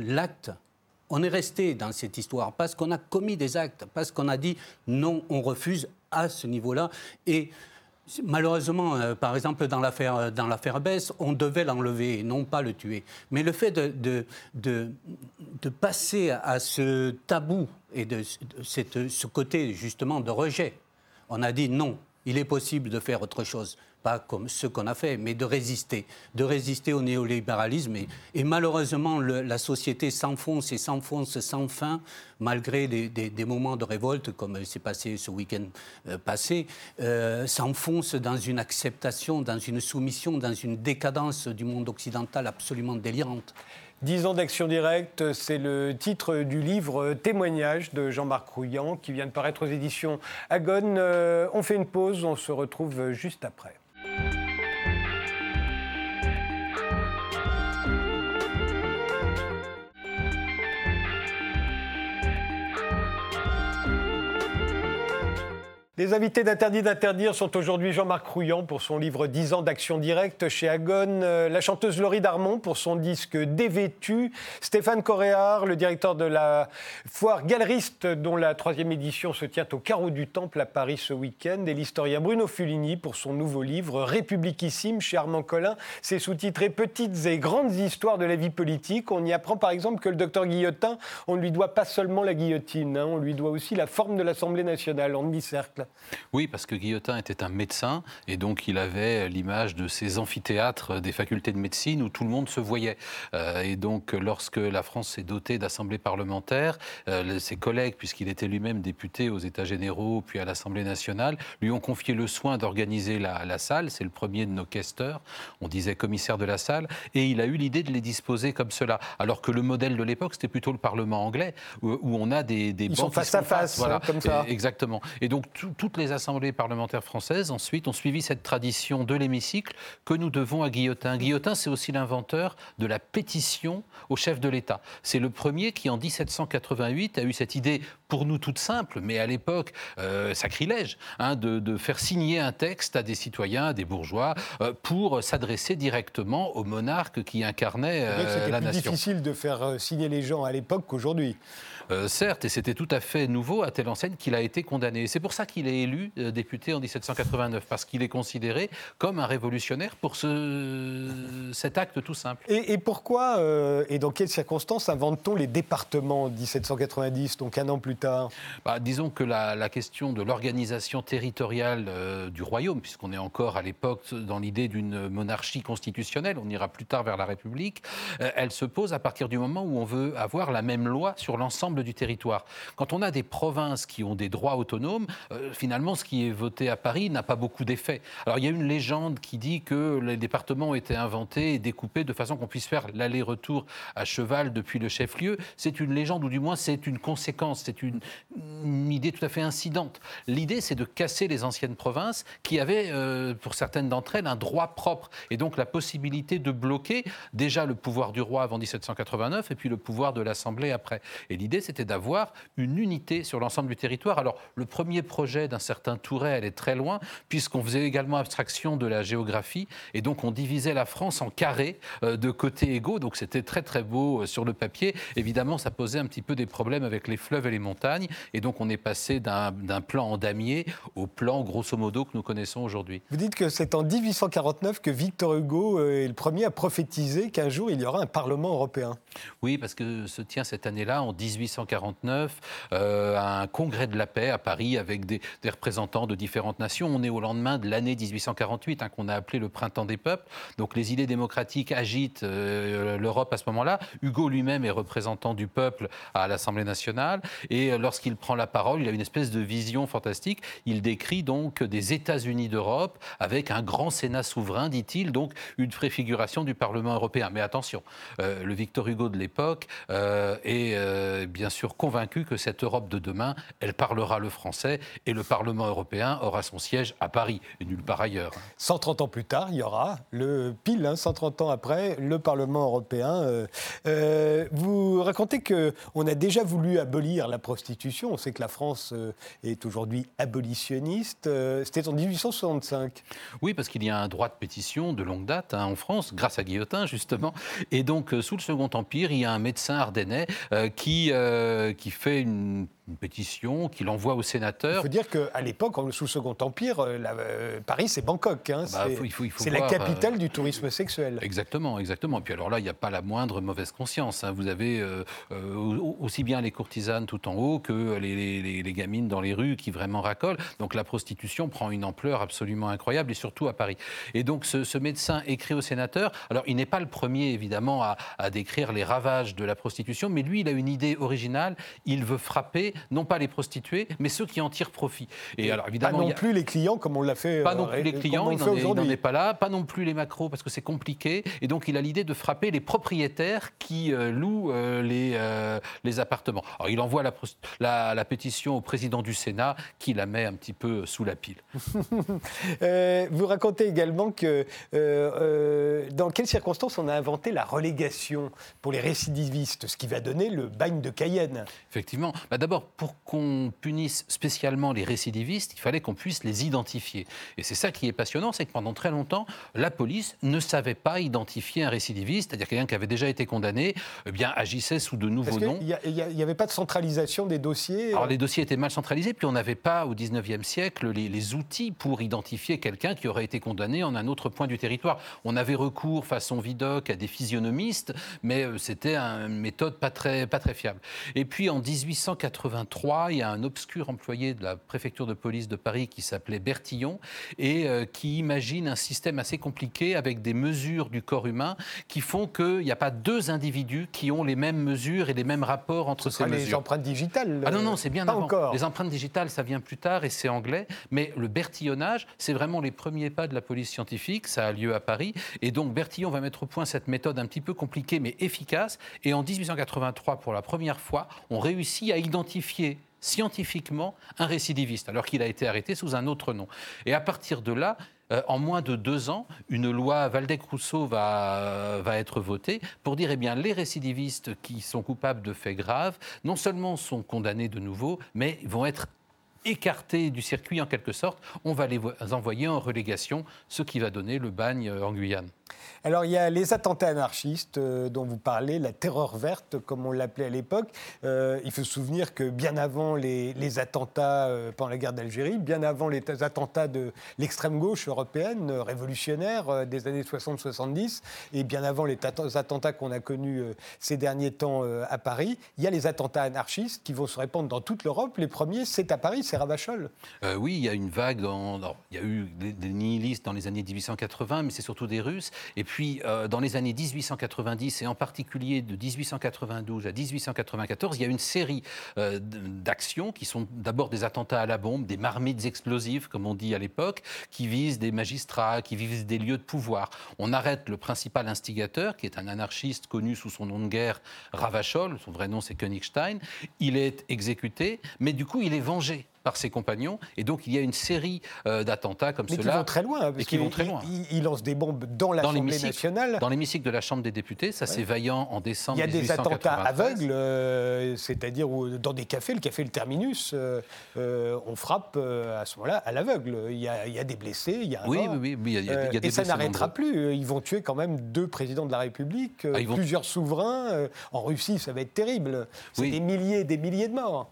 l'acte. On est resté dans cette histoire parce qu'on a commis des actes, parce qu'on a dit non, on refuse à ce niveau-là. Malheureusement, euh, par exemple, dans l'affaire, euh, dans l'affaire Bess, on devait l'enlever, non pas le tuer. Mais le fait de, de, de, passer à ce tabou et de, cette, ce côté justement de rejet, on a dit non, il est possible de faire autre chose pas comme ce qu'on a fait, mais de résister, de résister au néolibéralisme. Et, malheureusement, la société s'enfonce et s'enfonce sans fin, malgré des, moments de révolte, comme s'est passé ce week-end euh, passé, euh, s'enfonce dans une acceptation, dans une soumission, dans une décadence du monde occidental absolument délirante. Dix ans d'action directe, c'est le titre du livre Témoignage de Jean-Marc Rouillant qui vient de paraître aux éditions Agone. Euh, on fait une pause, on se retrouve juste après. Les invités d'Interdit d'interdire sont aujourd'hui Jean-Marc Rouillant pour son livre 10 ans d'action directe chez Agone, euh, la chanteuse Laurie Darmon pour son disque Dévêtu, Stéphane Coréard, le directeur de la foire galeriste dont la troisième édition se tient au carreau du Temple à Paris ce week-end, et l'historien Bruno Fulini pour son nouveau livre Républiquissime chez Armand Collin. C'est sous-titré Petites et grandes histoires de la vie politique. On y apprend par exemple que le docteur Guillotin, on ne lui doit pas seulement la guillotine, hein, on lui doit aussi la forme de l'Assemblée nationale en demi-cercle. Oui, parce que Guillotin était un médecin et donc il avait l'image de ces amphithéâtres des facultés de médecine où tout le monde se voyait. Euh, et donc lorsque la France s'est dotée d'assemblées parlementaires, euh, ses collègues, puisqu'il était lui-même député aux États généraux puis à l'Assemblée nationale, lui ont confié le soin d'organiser la, salle. C'est le premier de nos questeurs, on disait commissaire de la salle, et il a eu l'idée de les disposer comme cela. Alors que le modèle de l'époque, c'était plutôt le Parlement anglais, où, on a des, des Ils sont face à face, voilà, comme ça. exactement. Et donc tout, toutes les assemblées parlementaires françaises, ensuite, ont suivi cette tradition de l'hémicycle que nous devons à Guillotin. Guillotin, c'est aussi l'inventeur de la pétition au chef de l'État. C'est le premier qui, en 1788, a eu cette idée, pour nous toute simple, mais à l'époque euh, sacrilège, hein, de, faire signer un texte à des citoyens, à des bourgeois, euh, pour s'adresser directement au monarque qui incarnait euh, la nation. C'était difficile de faire signer les gens à l'époque qu'aujourd'hui. Euh, certes, et c'était tout à fait nouveau à telle enseigne qu'il a été condamné. C'est pour ça qu'il est élu euh, député en 1789, parce qu'il est considéré comme un révolutionnaire pour ce, cet acte tout simple. Et, pourquoi euh, et dans quelles circonstances invente-t-on les départements en 1790, donc un an plus tard? Bah, Disons que la, question de l'organisation territoriale du royaume, puisqu'on est encore à l'époque dans l'idée d'une monarchie constitutionnelle, on ira plus tard vers la République, elle se pose à partir du moment où on veut avoir la même loi sur l'ensemble du territoire. Quand on a des provinces qui ont des droits autonomes, euh, finalement, ce qui est voté à Paris n'a pas beaucoup d'effet. Alors, il y a une légende qui dit que les départements ont été inventés et découpés de façon qu'on puisse faire l'aller-retour à cheval depuis le chef-lieu. C'est une légende, ou du moins, c'est une conséquence, c'est une, idée tout à fait incidente. L'idée, c'est de casser les anciennes provinces qui avaient, euh, pour certaines d'entre elles, un droit propre et donc la possibilité de bloquer déjà le pouvoir du roi avant 1789 et puis le pouvoir de l'Assemblée après. Et l'idée, c'était d'avoir une unité sur l'ensemble du territoire. Alors, le premier projet d'un certain Touret, est très loin, puisqu'on faisait également abstraction de la géographie, et donc on divisait la France en carrés euh, de côtés égaux, donc c'était très très beau euh, sur le papier. Évidemment, ça posait un petit peu des problèmes avec les fleuves et les montagnes, et donc on est passé d'un plan en damier au plan grosso modo que nous connaissons aujourd'hui. Vous dites que c'est en 1849 que Victor Hugo euh, est le premier à prophétiser qu'un jour il y aura un Parlement européen. Oui, parce que se tient cette année-là, en 1849, un congrès de la paix à Paris avec des, représentants de différentes nations. On est au lendemain de l'année 1848, hein, qu'on a appelé le printemps des peuples. Donc les idées démocratiques agitent euh, l'Europe à ce moment-là. Hugo lui-même est représentant du peuple à l'Assemblée nationale. Et euh, lorsqu'il prend la parole, il a une espèce de vision fantastique. Il décrit donc des États-Unis d'Europe avec un grand Sénat souverain, dit-il, donc une préfiguration du Parlement européen. Mais attention, euh, le Victor Hugo de l'époque est bien sûr convaincu que cette Europe de demain, elle parlera le français et le Parlement européen aura son siège à Paris et nulle part ailleurs. 130 ans plus tard, il y aura le pile, 130 hein, ans après, le Parlement européen. Euh, euh, vous racontez qu'on a déjà voulu abolir la prostitution. On sait que la France euh, est aujourd'hui abolitionniste. C'était en 1865. Oui, parce qu'il y a un droit de pétition de longue date hein, en France, grâce à Guillotin justement. Et donc, sous le Second Empire, il y a un médecin ardennais qui, qui fait une une pétition qu'il envoie au sénateur. Il faut dire qu'à l'époque, sous le Second Empire, euh, euh, Paris, c'est Bangkok. Hein, bah, c'est la capitale euh, du tourisme sexuel. Exactement, exactement. Et puis alors là, il n'y a pas la moindre mauvaise conscience. Hein. Vous avez aussi bien les courtisanes tout en haut que les, gamines dans les rues qui vraiment racolent. Donc la prostitution prend une ampleur absolument incroyable, et surtout à Paris. Et donc ce, médecin écrit au sénateur. Alors il n'est pas le premier, évidemment, à, à décrire les ravages de la prostitution, mais lui, il a une idée originale. Il veut frapper non pas les prostituées, mais ceux qui en tirent profit. Et, alors évidemment, pas non plus les clients comme on l'a fait. Pas non euh, plus les clients, il n'en est, pas là. Pas non plus les macros parce que c'est compliqué. Et donc il a l'idée de frapper les propriétaires qui euh, louent euh, les, les appartements. Alors il envoie la, la, pétition au président du Sénat qui la met un petit peu sous la pile. vous racontez également que dans quelles circonstances on a inventé la relégation pour les récidivistes, ce qui va donner le bagne de Cayenne. Effectivement. Bah, D'abord, pour qu'on punisse spécialement les récidivistes, il fallait qu'on puisse les identifier. Et c'est ça qui est passionnant, c'est que pendant très longtemps, la police ne savait pas identifier un récidiviste, c'est-à-dire quelqu'un qui avait déjà été condamné, eh bien agissait sous de nouveaux noms. Il n'y avait pas de centralisation des dossiers Alors les dossiers étaient mal centralisés, puis on n'avait pas au 19e siècle les, outils pour identifier quelqu'un qui aurait été condamné en un autre point du territoire. On avait recours façon Vidocq à des physionomistes, mais euh, c'était une méthode pas très, pas très fiable. Et puis en 1883, il y a un obscur employé de la préfecture de police de Paris qui s'appelait Bertillon et euh, qui imagine un système assez compliqué avec des mesures du corps humain qui font qu'il n'y a pas deux individus qui ont les mêmes mesures et les mêmes rapports entre ces mesures. Les empreintes digitales Ah non, non, c'est bien avant. Encore. Les empreintes digitales, ça vient plus tard et c'est anglais. Mais le bertillonnage, c'est vraiment les premiers pas de la police scientifique. Ça a lieu à Paris. Et donc Bertillon va mettre au point cette méthode un petit peu compliquée mais efficace. Et en 1883, pour la première fois, on réussit à identifier scientifiquement un récidiviste, alors qu'il a été arrêté sous un autre nom. Et à partir de là, euh, en moins de deux ans, une loi Valdec-Rousseau va, va être votée pour dire eh bien les récidivistes qui sont coupables de faits graves, non seulement sont condamnés de nouveau, mais vont être écartés du circuit en quelque sorte. On va les envoyer en relégation, ce qui va donner le bagne euh, en Guyane. Alors il y a les attentats anarchistes euh, dont vous parlez, la terreur verte comme on l'appelait à l'époque. Euh, il faut se souvenir que bien avant les, attentats euh, pendant la guerre d'Algérie, bien avant les attentats de l'extrême gauche européenne, révolutionnaire des années 60-70, et bien avant les attentats qu'on a connus ces derniers temps à Paris, il y a les attentats anarchistes qui vont se répandre dans toute l'Europe. Les premiers, c'est à Paris, c'est Ravachol. oui, il y a une vague, il y a eu des nihilistes dans les années 1880, mais c'est surtout des Russes. Et puis, euh, dans les années 1890, et en particulier de 1892 à 1894, il y a une série euh, d'actions qui sont d'abord des attentats à la bombe, des marmites explosives, comme on dit à l'époque, qui visent des magistrats, qui visent des lieux de pouvoir. On arrête le principal instigateur, qui est un anarchiste connu sous son nom de guerre, Ravachol, son vrai nom c'est Königstein. Il est exécuté, mais du coup, il est vengé par ses compagnons. Et donc, il y a une série euh, d'attentats comme cela. Qui vont très loin. Parce et qui vont très loin. Ils lancent des bombes dans l'Assemblée nationale. Dans l'hémicycle de la Chambre des députés. Ça, c'est vaillant en décembre Il y a des attentats aveugles, euh, c'est-à-dire dans des cafés, le café Le Terminus, euh, on frappe à ce moment-là à l'aveugle. Il, y a des blessés, il y a un oui, oui, oui, il y a, Et ça n'arrêtera plus. Ils vont tuer quand même deux présidents de la République, ah, plusieurs souverains. En Russie, ça va être terrible. C'est des milliers et des milliers de morts.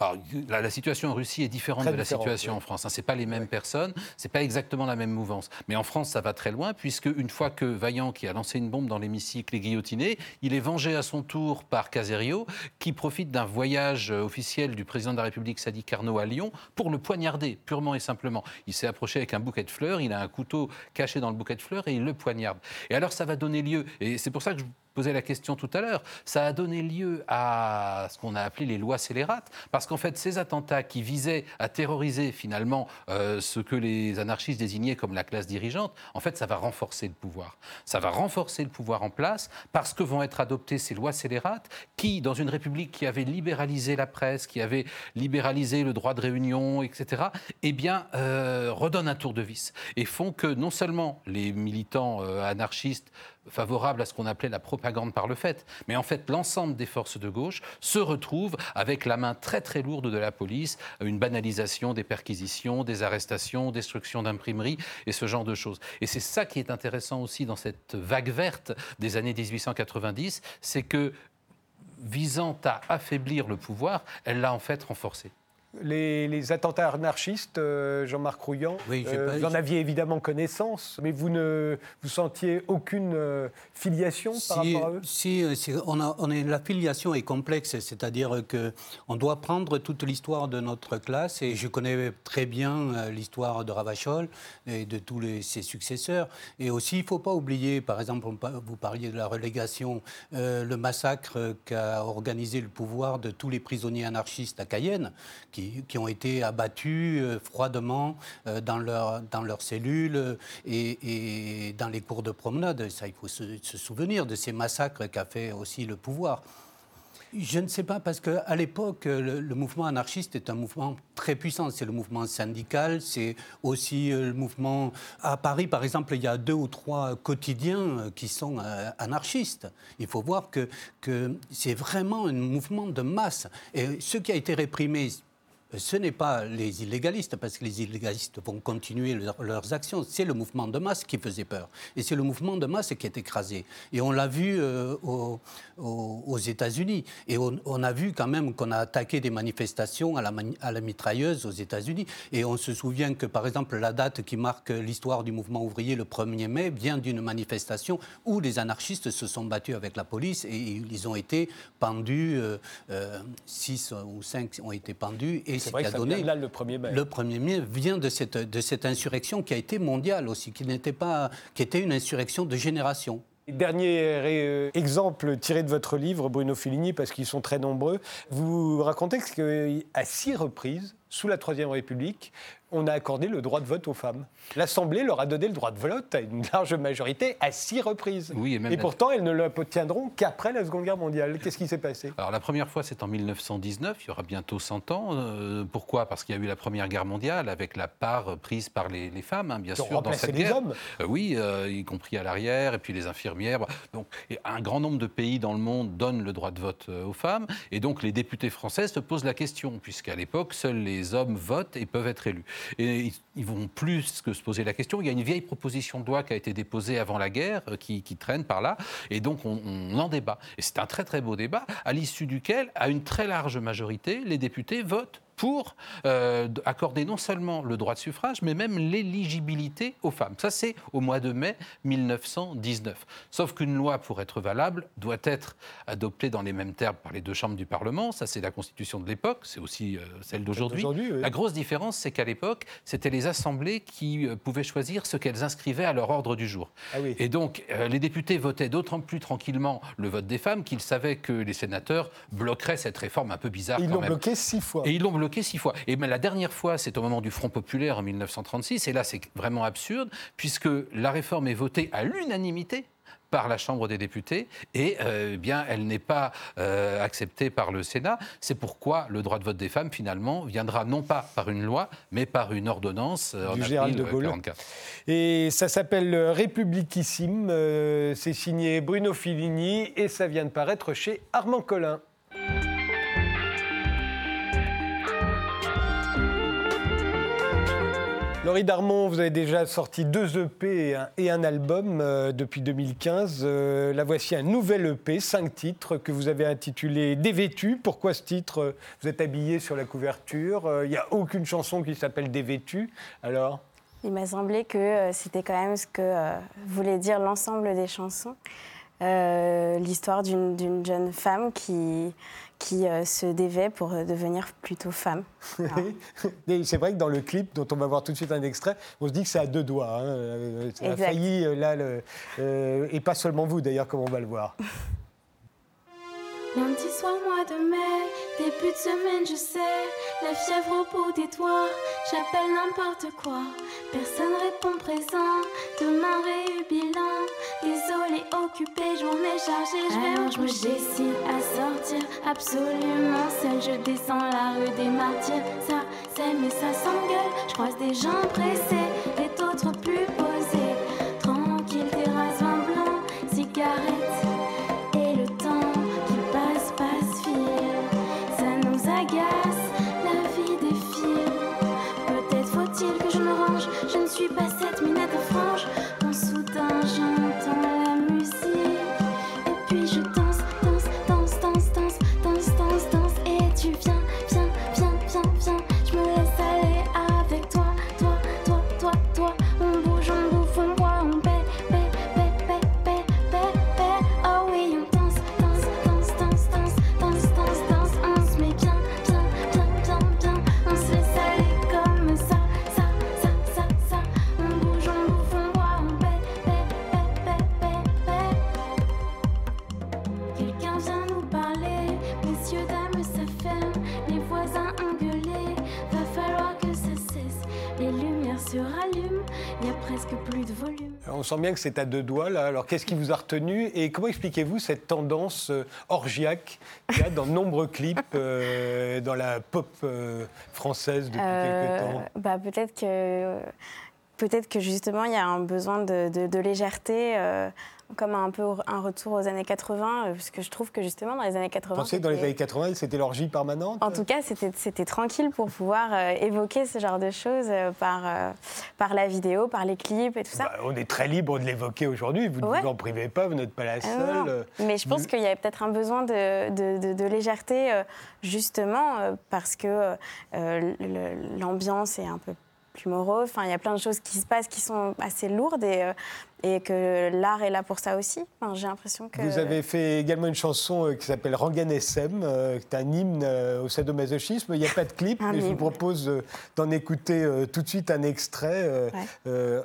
Alors, la, situation en Russie est différente de la situation en France. Hein. Ce n'est pas les mêmes personnes, ce n'est pas exactement la même mouvance. Mais en France, ça va très loin, puisque une fois que Vaillant, qui a lancé une bombe dans l'hémicycle, est guillotiné, il est vengé à son tour par Caserio, qui profite d'un voyage euh, officiel du président de la République, Sadi Carnot, à Lyon, pour le poignarder, purement et simplement. Il s'est approché avec un bouquet de fleurs, il a un couteau caché dans le bouquet de fleurs et il le poignarde. Et alors, ça va donner lieu, et c'est pour ça que je posais la question tout à l'heure, ça a donné lieu à ce qu'on a appelé les lois scélérates, parce qu'en fait, ces attentats qui visaient à terroriser finalement euh, ce que les anarchistes désignaient comme la classe dirigeante, en fait, ça va renforcer le pouvoir. Ça va renforcer le pouvoir en place parce que vont être adoptées ces lois scélérates qui, dans une république qui avait libéralisé la presse, qui avait libéralisé le droit de réunion, etc., eh bien, euh, redonnent un tour de vis et font que non seulement les militants euh, anarchistes favorable à ce qu'on appelait la propagande par le fait. Mais en fait, l'ensemble des forces de gauche se retrouvent avec la main très très lourde de la police, une banalisation des perquisitions, des arrestations, destruction d'imprimeries et ce genre de choses. Et c'est ça qui est intéressant aussi dans cette vague verte des années 1890, c'est que visant à affaiblir le pouvoir, elle l'a en fait renforcé les, attentats anarchistes, euh, Jean-Marc Rouillant, euh, vous en aviez évidemment connaissance, mais vous ne vous sentiez aucune euh, filiation par rapport à eux? Si, on, a, on la filiation est complexe, c'est-à-dire qu'on doit prendre toute l'histoire de notre classe, et je connais très bien l'histoire de Ravachol et de tous ses successeurs. Et aussi, il ne faut pas oublier, par exemple, vous parliez de la relégation, le massacre qu'a organisé le pouvoir de tous les prisonniers anarchistes à Cayenne, qui qui, ont été abattus euh, froidement euh, dans, leur, dans leurs cellules et, dans les cours de promenade. Ça, il faut se, souvenir de ces massacres qu'a fait aussi le pouvoir. Je ne sais pas, parce qu'à l'époque, le, mouvement anarchiste est un mouvement très puissant. C'est le mouvement syndical, c'est aussi euh, le mouvement... À Paris, par exemple, il y a deux ou trois quotidiens qui sont anarchistes. Il faut voir que, que c'est vraiment un mouvement de masse. Et ce qui a été réprimé ce n'est pas les illégalistes, parce que les illégalistes vont continuer leurs actions. C'est le mouvement de masse qui faisait peur. Et c'est le mouvement de masse qui est écrasé. Et on l'a vu euh, aux, États-Unis. Et on, a vu quand même qu'on a attaqué des manifestations à la, mitrailleuse aux États-Unis. Et on se souvient que, par exemple, la date qui marque l'histoire du mouvement ouvrier, le 1er mai, vient d'une manifestation où les anarchistes se sont battus avec la police et ils ont été pendus, euh, euh, six ou cinq ont été pendus. Et c'est donné. Là, le 1er mai. Le 1er mai vient de cette, de cette insurrection qui a été mondiale aussi, qui, n'était pas, qui était une insurrection de génération. Dernier euh, exemple tiré de votre livre, Bruno Filini, parce qu'ils sont très nombreux, vous racontez qu'à six reprises, sous la Troisième République, on a accordé le droit de vote aux femmes. L'Assemblée leur a donné le droit de vote à une large majorité à six reprises. Oui, et, pourtant, elles ne l'obtiendront qu'après la Seconde Guerre mondiale. Qu'est-ce qui s'est passé? Alors la première fois, c'est en 1919, il y aura bientôt 100 ans. Euh, pourquoi? Parce qu'il y a eu la Première Guerre mondiale avec la part prise par les, femmes, hein, bien sûr, dans cette les hommes. Euh, oui, euh, y compris à l'arrière, et puis les infirmières. Donc, un grand nombre de pays dans le monde donnent le droit de vote aux femmes, et donc les députés français se posent la question, puisqu'à l'époque, seuls les hommes votent et peuvent être élus. Et ils vont plus que se poser la question. Il y a une vieille proposition de loi qui a été déposée avant la guerre, euh, qui, traîne par là, et donc on, en débat. Et c'est un très très beau débat, à l'issue duquel, à une très large majorité, les députés votent pour euh, accorder non seulement le droit de suffrage, mais même l'éligibilité aux femmes. Ça, c'est au mois de mai 1919. Sauf qu'une loi, pour être valable, doit être adoptée dans les mêmes termes par les deux chambres du Parlement. Ça, c'est la constitution de l'époque, c'est aussi euh, celle d'aujourd'hui. La grosse différence, c'est qu'à l'époque, c'était les assemblées qui euh, pouvaient choisir ce qu'elles inscrivaient à leur ordre du jour. Ah Et donc, les députés votaient d'autant plus tranquillement le vote des femmes qu'ils savaient que les sénateurs bloqueraient cette réforme un peu bizarre. Ils l'ont bloqué six fois. Et ils l'ont bloqué six fois. Et la dernière fois, c'est au moment du Front populaire en 1936. Et là, c'est vraiment absurde, puisque la réforme est votée à l'unanimité par la Chambre des députés et euh, eh bien elle n'est pas euh, acceptée par le Sénat. C'est pourquoi le droit de vote des femmes finalement viendra non pas par une loi mais par une ordonnance euh, en avril de Gaulle. Et ça s'appelle Républiquissime. c'est signé Bruno Filini et ça vient de paraître chez Armand Collin. Laurie Darmon, vous avez déjà sorti deux EP et un, album euh, depuis 2015. Euh, la voici un nouvel EP, cinq titres, que vous avez intitulé Dévêtu. Pourquoi ce titre Vous êtes habillé sur la couverture. Il euh, n'y a aucune chanson qui s'appelle Dévêtu. Alors? Il m'a semblé que c'était quand même ce que voulait dire l'ensemble des chansons. L'histoire d'une jeune femme qui qui euh, se dévait pour euh, devenir plutôt femme. c'est vrai que dans le clip, dont on va voir tout de suite un extrait, on se dit que c'est à deux doigts. Hein. Euh, ça a failli, là, le, et pas seulement vous d'ailleurs, comme on va le voir. Lundi soir, mois de mai, début de semaine, je sais, la fièvre au bout des doigts, j'appelle n'importe quoi, personne répond présent, demain bilan, désolé, occupé, journée chargée, je vais Alors je me décide à sortir, absolument seul, je descends la rue des martyrs, ça c'est mais ça s'engueule, je croise des gens pressés et d'autres plus posés, sent bien que c'est à deux doigts là. Alors qu'est-ce qui vous a retenu et comment expliquez-vous cette tendance euh, orgiaque qu'il y a dans de nombreux clips euh, dans la pop euh, française depuis quelques temps? bah, Peut-être que, peut que justement il y a un besoin de, de légèreté comme un peu un retour aux années 80, parce que je trouve que justement dans les années 80. Vous pensez que dans les années 80, c'était l'orgie permanente En tout cas, c'était tranquille pour pouvoir euh, évoquer ce genre de choses euh, par, euh, par la vidéo, par les clips et tout ça. Bah, on est très libre de l'évoquer aujourd'hui, vous ne vous en privez pas, vous n'êtes pas la seule. Mais je pense qu'il y avait peut-être un besoin de, de, de légèreté, justement, parce que l'ambiance est un peu plus morose. Enfin, il y a plein de choses qui se passent qui sont assez lourdes et, et que l'art est là pour ça aussi. J'ai l'impression que... Vous avez fait également une chanson euh, qui s'appelle Rangan SM, euh, qui est un hymne euh, au sadomasochisme. Il n'y a pas de clip, mais je vous propose d'en écouter tout de suite un extrait.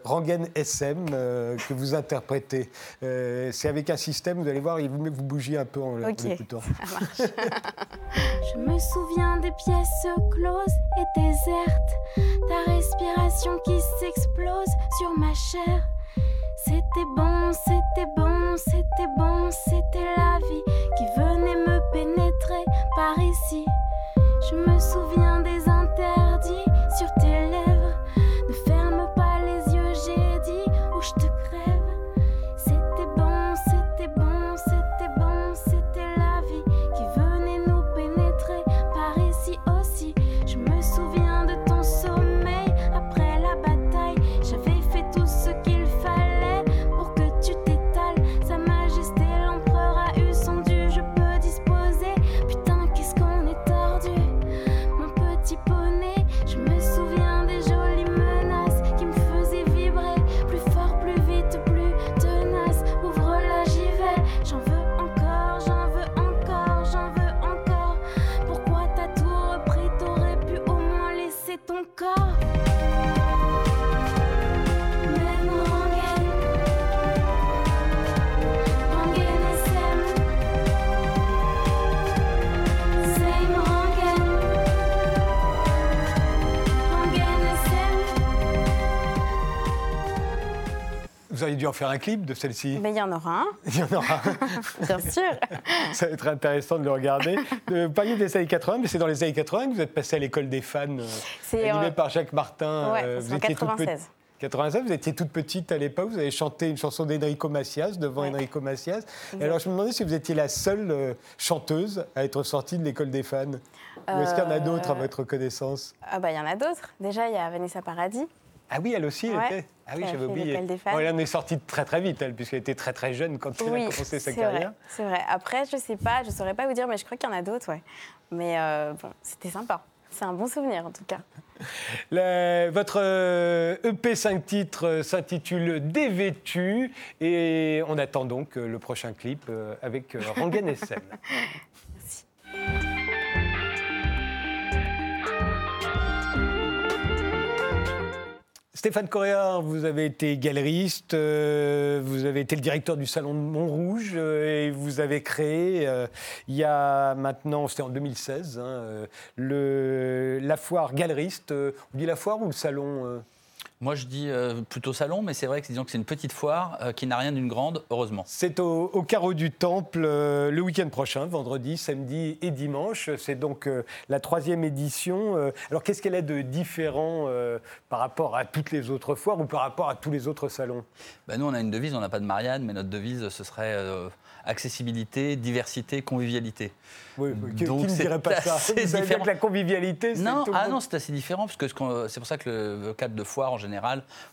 Rangan SM, que vous interprétez. C'est avec un système, vous allez voir, il vaut mieux que vous bougiez un peu en l'écoutant. je me souviens des pièces closes et désertes, ta respiration qui s'explose sur ma chair. C'était bon, c'était bon, c'était bon, c'était la vie qui venait me pénétrer par ici. Je me souviens des go. Vous auriez dû en faire un clip de celle-ci. Mais il y en aura un, Il y en aura un. bien sûr. Ça va être intéressant de le regarder. Euh, Vous parliez des années 80, mais c'est dans les années 80 que vous êtes passé à l'école des fans, euh, C'est, animée euh, par Jacques Martin. Ouais, Euh, c'est en toute 96. 96, vous étiez toute petite à l'époque, vous avez chanté une chanson d'Enrico Macias, devant Ouais. Enrico Macias. Et alors je me demandais si vous étiez la seule euh, chanteuse à être sortie de l'école des fans. Ou est-ce qu'il y en a Euh, d'autres à votre connaissance? Ah bah il y en a d'autres. Déjà, il y a Vanessa Paradis. Ah oui, elle aussi, elle Ouais, était. Ah oui, j'avais oublié. Bon, elle en est sortie très très vite, elle, puisqu'elle était très très jeune quand elle a commencé sa c'est carrière. vrai. C'est vrai. Après, je sais pas, je saurais pas vous dire, mais je crois qu'il y en a d'autres, ouais. Mais euh, bon, c'était sympa. C'est un bon souvenir en tout cas. La- votre euh, EP 5 titres euh, s'intitule Dévêtu et on attend donc le prochain clip avec Rangan SM. Stéphane Correa, vous avez été galeriste, euh, vous avez été le directeur du Salon de Montrouge euh, et vous avez créé, euh, il y a maintenant, c'était en 2016, hein, la foire galeriste. on dit la foire ou le salon Moi, je dis euh, plutôt salon, mais c'est vrai que disons que c'est une petite foire euh, qui n'a rien d'une grande, heureusement. C'est au, au carreau du Temple euh, le week-end prochain, vendredi, samedi et dimanche. C'est donc la troisième édition. Alors qu'est-ce qu'elle a de différent par rapport à toutes les autres foires ou par rapport à tous les autres salons? Bah, nous, on a une devise, on n'a pas de Marianne, mais notre devise, ce serait accessibilité, diversité, convivialité. oui, Qui, Donc, qui ne dirait pas ça Vous savez que la convivialité, c'est Non, ah monde. non, c'est assez différent, parce que c'est pour ça que le vocable de foire, en général,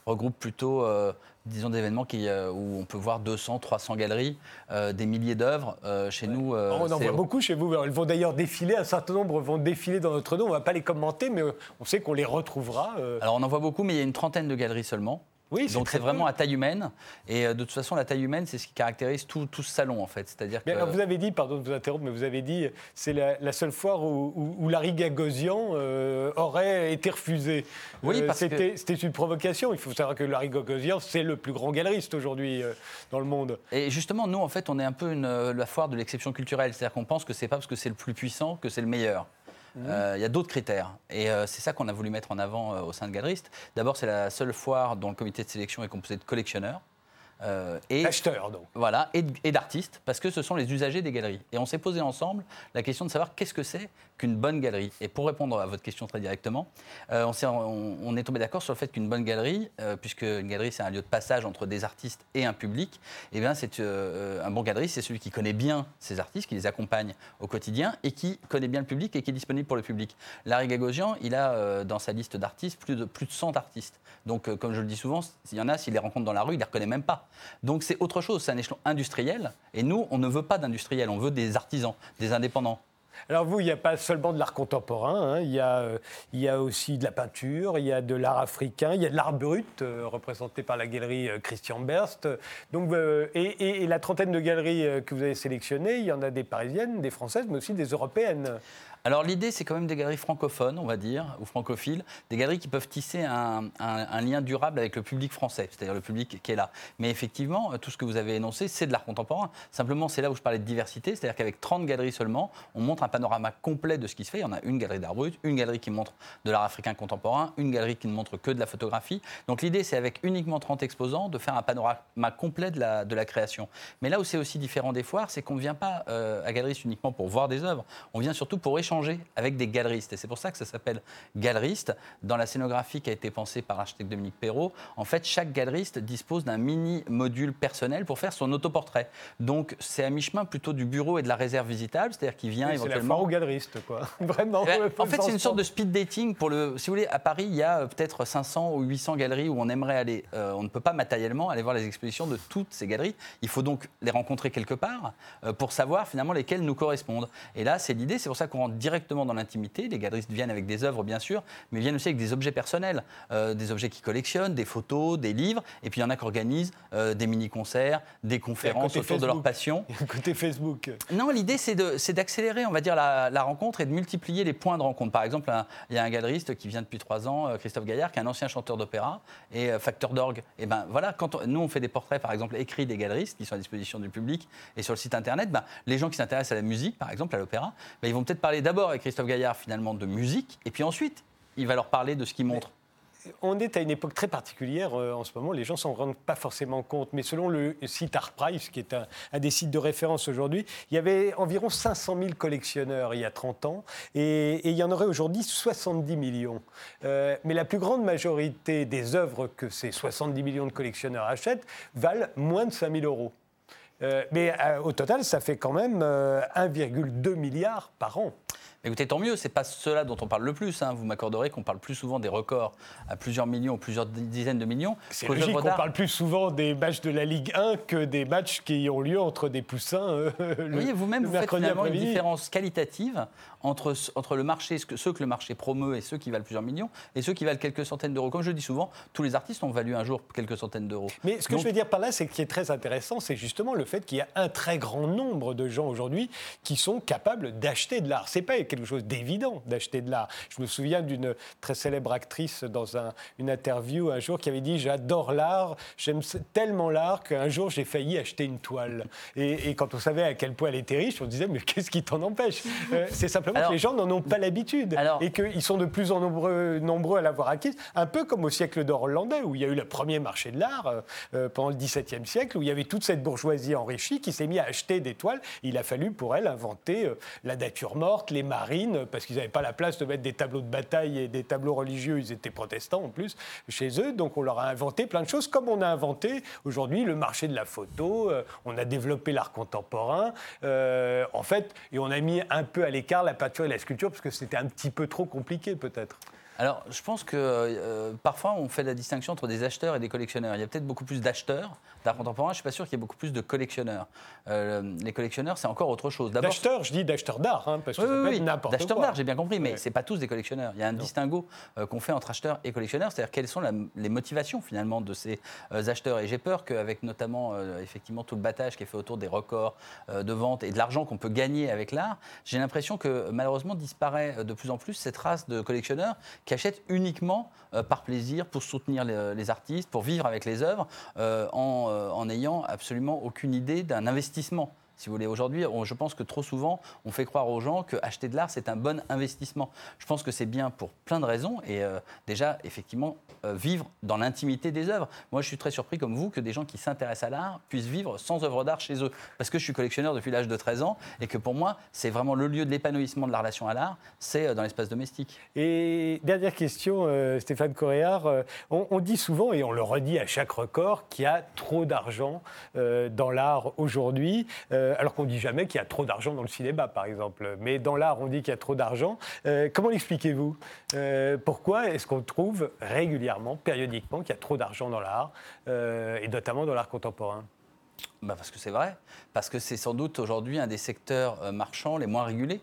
regroupe plutôt, euh, disons, d'événements qui, euh, où on peut voir 200, 300 galeries, euh, des milliers d'œuvres. Euh, chez nous, on en voit beaucoup chez vous. Elles vont d'ailleurs défiler, un certain nombre vont défiler dans notre nom. On ne va pas les commenter, mais on sait qu'on les retrouvera. Alors, on en voit beaucoup, mais il y a une trentaine de galeries seulement. Oui, c'est Donc c'est vraiment à taille humaine. Et euh, de toute façon, la taille humaine, c'est ce qui caractérise tout, tout ce salon, en fait. C'est-à-dire que... Vous avez dit, pardon de vous interrompre, mais vous avez dit c'est la, la seule foire où, où, où Larry Gagosian euh, aurait été refusé. Oui, Euh, parce que- c'était, c'était une provocation. Il faut savoir que Larry Gagosian, c'est le plus grand galeriste aujourd'hui euh, dans le monde. Et justement, nous, en fait, on est un peu une, la foire de l'exception culturelle. C'est-à-dire qu'on pense que c'est pas parce que c'est le plus puissant que c'est le meilleur. Euh, Il y a d'autres critères. Et euh, c'est ça qu'on a voulu mettre en avant euh, au sein de Galeriste. D'abord, c'est la seule foire dont le comité de sélection est composé de collectionneurs. Euh, et donc. Voilà, et, et d'artistes, parce que ce sont les usagers des galeries. Et on s'est posé ensemble la question de savoir qu'est-ce que c'est qu'une bonne galerie. Et pour répondre à votre question très directement, euh, on, s'est- on- on est tombé d'accord sur le fait qu'une bonne galerie, euh, puisque une galerie c'est un lieu de passage entre des artistes et un public, eh bien c'est euh, un bon galeriste, c'est celui qui connaît bien ses artistes, qui les accompagne au quotidien et qui connaît bien le public et qui est disponible pour le public. Larry Gagosian, il a dans sa liste d'artistes plus de plus de 100 artistes. Donc comme je le dis souvent, s'il y en a, s'il les rencontre dans la rue, il les reconnaît même pas. Donc c'est autre chose, c'est un échelon industriel. Et nous, on ne veut pas d'industriels, on veut des artisans, des indépendants. Alors vous, il n'y a pas seulement de l'art contemporain, hein, il, y a, aussi de la peinture, il y a de l'art africain, il y a de l'art brut, euh, représenté par la galerie euh, Christian Berst. Donc, euh, et, la trentaine de galeries que vous avez sélectionnées, il y en a des parisiennes, des françaises, mais aussi des européennes. Alors l'idée, c'est quand même des galeries francophones, on va dire, ou francophiles, des galeries qui peuvent tisser un, lien durable avec le public français, c'est-à-dire le public qui est là. Mais effectivement, euh, tout ce que vous avez énoncé, c'est de l'art contemporain. Simplement, c'est là où je parlais de diversité, c'est-à-dire qu'avec 30 galeries seulement, on montre un panorama complet de ce qui se fait. Il y en a une galerie d'art brut, une galerie qui montre de l'art africain contemporain, une galerie qui ne montre que de la photographie. Donc l'idée, c'est avec uniquement 30 exposants, de faire un panorama complet de la, création. Mais là où c'est aussi différent des foires, c'est qu'on ne vient pas euh, à Galeriste uniquement pour voir des œuvres, on vient surtout pour échanger avec des galeristes. Et c'est pour ça que ça s'appelle galeriste. Dans la scénographie qui a été pensée par l'architecte Dominique Perrault, en fait, chaque galeriste dispose d'un mini module personnel pour faire son autoportrait. Donc c'est à mi-chemin plutôt du bureau et de la réserve visitable, c'est-à-dire qu'il vient Oui, c'est la éventuellement. foire aux galeristes, quoi. Vraiment. Eh ben, en fait, c'est une sorte de speed dating pour le. Si vous voulez, à Paris, il y a euh, peut-être 500 ou 800 galeries où on aimerait aller. Euh, on ne peut pas matériellement aller voir les expositions de toutes ces galeries. Il faut donc les rencontrer quelque part euh, pour savoir finalement lesquelles nous correspondent. Et là, c'est l'idée. C'est pour ça qu'on rentre directement dans l'intimité. Les galeristes viennent avec des œuvres, bien sûr, mais viennent aussi avec des objets personnels, Euh, des objets qu'ils collectionnent, des photos, des livres. Et puis il y en a qui organisent euh, des mini-concerts, des conférences autour de leur passion. Côté Facebook. Non, l'idée, c'est d'accélérer, on va dire. la, rencontre et de multiplier les points de rencontre. Par exemple, il y a un galeriste qui vient depuis trois ans, euh, Christophe Gaillard, qui est un ancien chanteur d'opéra et facteur d'orgue. Et ben voilà, quand nous on fait des portraits, par exemple, écrits des galeristes qui sont à disposition du public et sur le site internet, ben, les gens qui s'intéressent à la musique, par exemple, à l'opéra, ben, ils vont peut-être parler d'abord avec Christophe Gaillard finalement de musique, et puis ensuite il va leur parler de ce qu'il montre on est à une époque très particulière euh, en ce moment. Les gens s'en rendent pas forcément compte. Mais selon le site ArtPrice, qui est un, des sites de référence aujourd'hui, il y avait environ 500 000 collectionneurs il y a 30 ans. Et, il y en aurait aujourd'hui 70 millions. Euh, mais la plus grande majorité des œuvres que ces 70 millions de collectionneurs achètent valent moins de 5 000 euros. Euh, mais au total, ça fait quand même 1,2 milliard par an. Écoutez, tant mieux, c'est pas cela dont on parle le plus. Hein. Vous m'accorderez qu'on parle plus souvent des records à plusieurs millions, plusieurs dizaines de millions. C'est logique qu'on parle plus souvent des matchs de la Ligue 1 que des matchs qui ont lieu entre des poussins. Euh, oui, vous-même, vous faites finalement une différence qualitative entre, entre le marché, ceux que le marché promeut et ceux qui valent plusieurs millions, et ceux qui valent quelques centaines d'euros. Comme je dis souvent, tous les artistes ont valu un jour quelques centaines d'euros. Mais ce que je veux dire par là, c'est ce qui est très intéressant, c'est justement le fait qu'il y a un très grand nombre de gens aujourd'hui qui sont capables d'acheter de l'art. C'est pas quelque chose d'évident d'acheter de l'art. Je me souviens d'une très célèbre actrice dans une interview un jour qui avait dit J'adore l'art, j'aime tellement l'art qu'un jour j'ai failli acheter une toile. Et, quand on savait à quel point elle était riche, on disait Mais qu'est-ce qui t'en empêche? Euh, C'est simplement que les gens n'en ont pas l'habitude et qu'ils sont de plus en nombreux, nombreux à l'avoir acquise. Un peu comme au siècle d'or hollandais, où il y a eu le premier marché de l'art euh, euh, pendant le XVIIe siècle, où il y avait toute cette bourgeoisie enrichie qui s'est mise à acheter des toiles. Il a fallu pour elle inventer la nature morte, les marines, parce qu'ils n'avaient pas la place de mettre des tableaux de bataille et des tableaux religieux. Ils étaient protestants en plus chez eux. Donc on leur a inventé plein de choses, comme on a inventé aujourd'hui le marché de la photo. on a développé l'art contemporain. en fait, et on a mis un peu à l'écart la et la sculpture parce que c'était un petit peu trop compliqué peut-être. Alors, je pense que euh, parfois on fait la distinction entre des acheteurs et des collectionneurs. Il y a peut-être beaucoup plus d'acheteurs d'art contemporain. Je suis pas sûr qu'il y ait beaucoup plus de collectionneurs. Euh, les collectionneurs, c'est encore autre chose. D'acheteurs, je dis d'acheteurs d'art, hein, parce que oui, oui, n'importe quoi. D'acheteurs d'art, j'ai bien compris, mais ce c'est pas tous des collectionneurs. Il y a un distinguo euh, qu'on fait entre acheteurs et collectionneurs, c'est-à-dire quelles sont les motivations finalement de ces acheteurs. Et j'ai peur qu'avec notamment effectivement tout le battage qui est fait autour des records de vente et de l'argent qu'on peut gagner avec l'art, j'ai l'impression que malheureusement disparaît de plus en plus cette race de collectionneurs qui achètent uniquement euh, par plaisir, pour soutenir les, artistes, pour vivre avec les œuvres, euh, en, euh, en n'ayant absolument aucune idée d'un investissement si vous voulez. Aujourd'hui, je pense que trop souvent, on fait croire aux gens que acheter de l'art, c'est un bon investissement. Je pense que c'est bien pour plein de raisons. Et euh, déjà, effectivement, euh, vivre dans l'intimité des œuvres. Moi, je suis très surpris, comme vous, que des gens qui s'intéressent à l'art puissent vivre sans œuvre d'art chez eux. Parce que je suis collectionneur depuis l'âge de 13 ans et que pour moi, c'est vraiment le lieu de l'épanouissement de la relation à l'art, c'est euh, dans l'espace domestique. Et dernière question, Stéphane Coréard. On, on, dit souvent, et on le redit à chaque record, qu'il y a trop d'argent dans l'art aujourd'hui. Euh, alors qu'on ne dit jamais qu'il y a trop d'argent dans le cinéma, par exemple. Mais dans l'art, on dit qu'il y a trop d'argent. Euh, comment l'expliquez-vous? Euh, Pourquoi est-ce qu'on trouve régulièrement, périodiquement, qu'il y a trop d'argent dans l'art, et notamment dans l'art contemporain? Bah Parce que c'est vrai. Parce que c'est sans doute aujourd'hui un des secteurs marchands les moins régulés.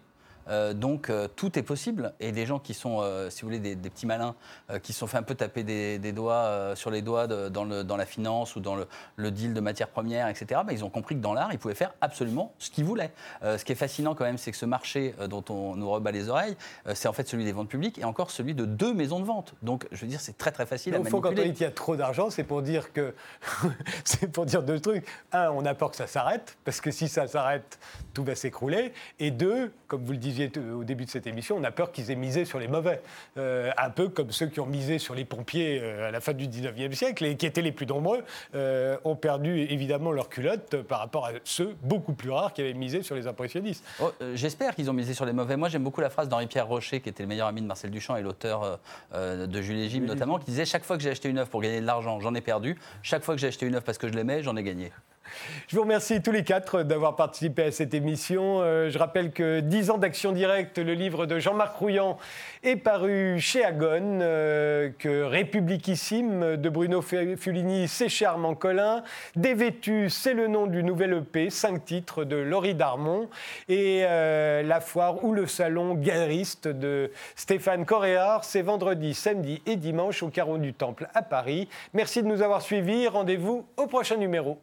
Euh, donc euh, tout est possible. Et des gens qui sont, euh, si vous voulez, des, petits malins, qui se sont fait un peu taper des, doigts sur les doigts dans, le, dans, la finance ou dans le, deal de matières premières, etc., bah, ils ont compris que dans l'art, ils pouvaient faire absolument ce qu'ils voulaient. ce qui est fascinant quand même, c'est que ce marché dont on nous rebat les oreilles, c'est en fait celui des ventes publiques et encore celui de deux maisons de vente. Donc je veux dire, c'est très très facile à manipuler. Faut, quand on dit qu'il y a trop d'argent, c'est pour dire que c'est pour dire deux trucs. Un, on a peur que ça s'arrête, parce que si ça s'arrête, tout va s'écrouler. Et deux, comme vous le disiez au début de cette émission, on a peur qu'ils aient misé sur les mauvais. Euh, un peu comme ceux qui ont misé sur les pompiers euh, à la fin du 19e siècle et qui étaient les plus nombreux, euh, ont perdu évidemment leur culotte par rapport à ceux beaucoup plus rares qui avaient misé sur les impressionnistes. Oh, j'espère qu'ils ont misé sur les mauvais. Moi, j'aime beaucoup la phrase d'Henri-Pierre Rocher, qui était le meilleur ami de Marcel Duchamp et l'auteur de Jules et Jim notamment, qui disait Chaque fois que j'ai acheté une œuvre pour gagner de l'argent, j'en ai perdu. Chaque fois que j'ai acheté une œuvre parce que je l'aimais, j'en ai gagné. Je vous remercie tous les quatre d'avoir participé à cette émission. Euh, je rappelle que 10 ans d'action directe, le livre de Jean-Marc Rouillant, est paru chez Agone, euh, que Républiquissime de Bruno Fulini, c'est chez Armand Collin, Dévêtu, c'est le nom du nouvel EP, cinq titres de Laurie Darmon, et euh, La Foire ou le Salon galeriste de Stéphane Coréard, c'est vendredi, samedi et dimanche au Carreau du Temple à Paris. Merci de nous avoir suivis, rendez-vous au prochain numéro.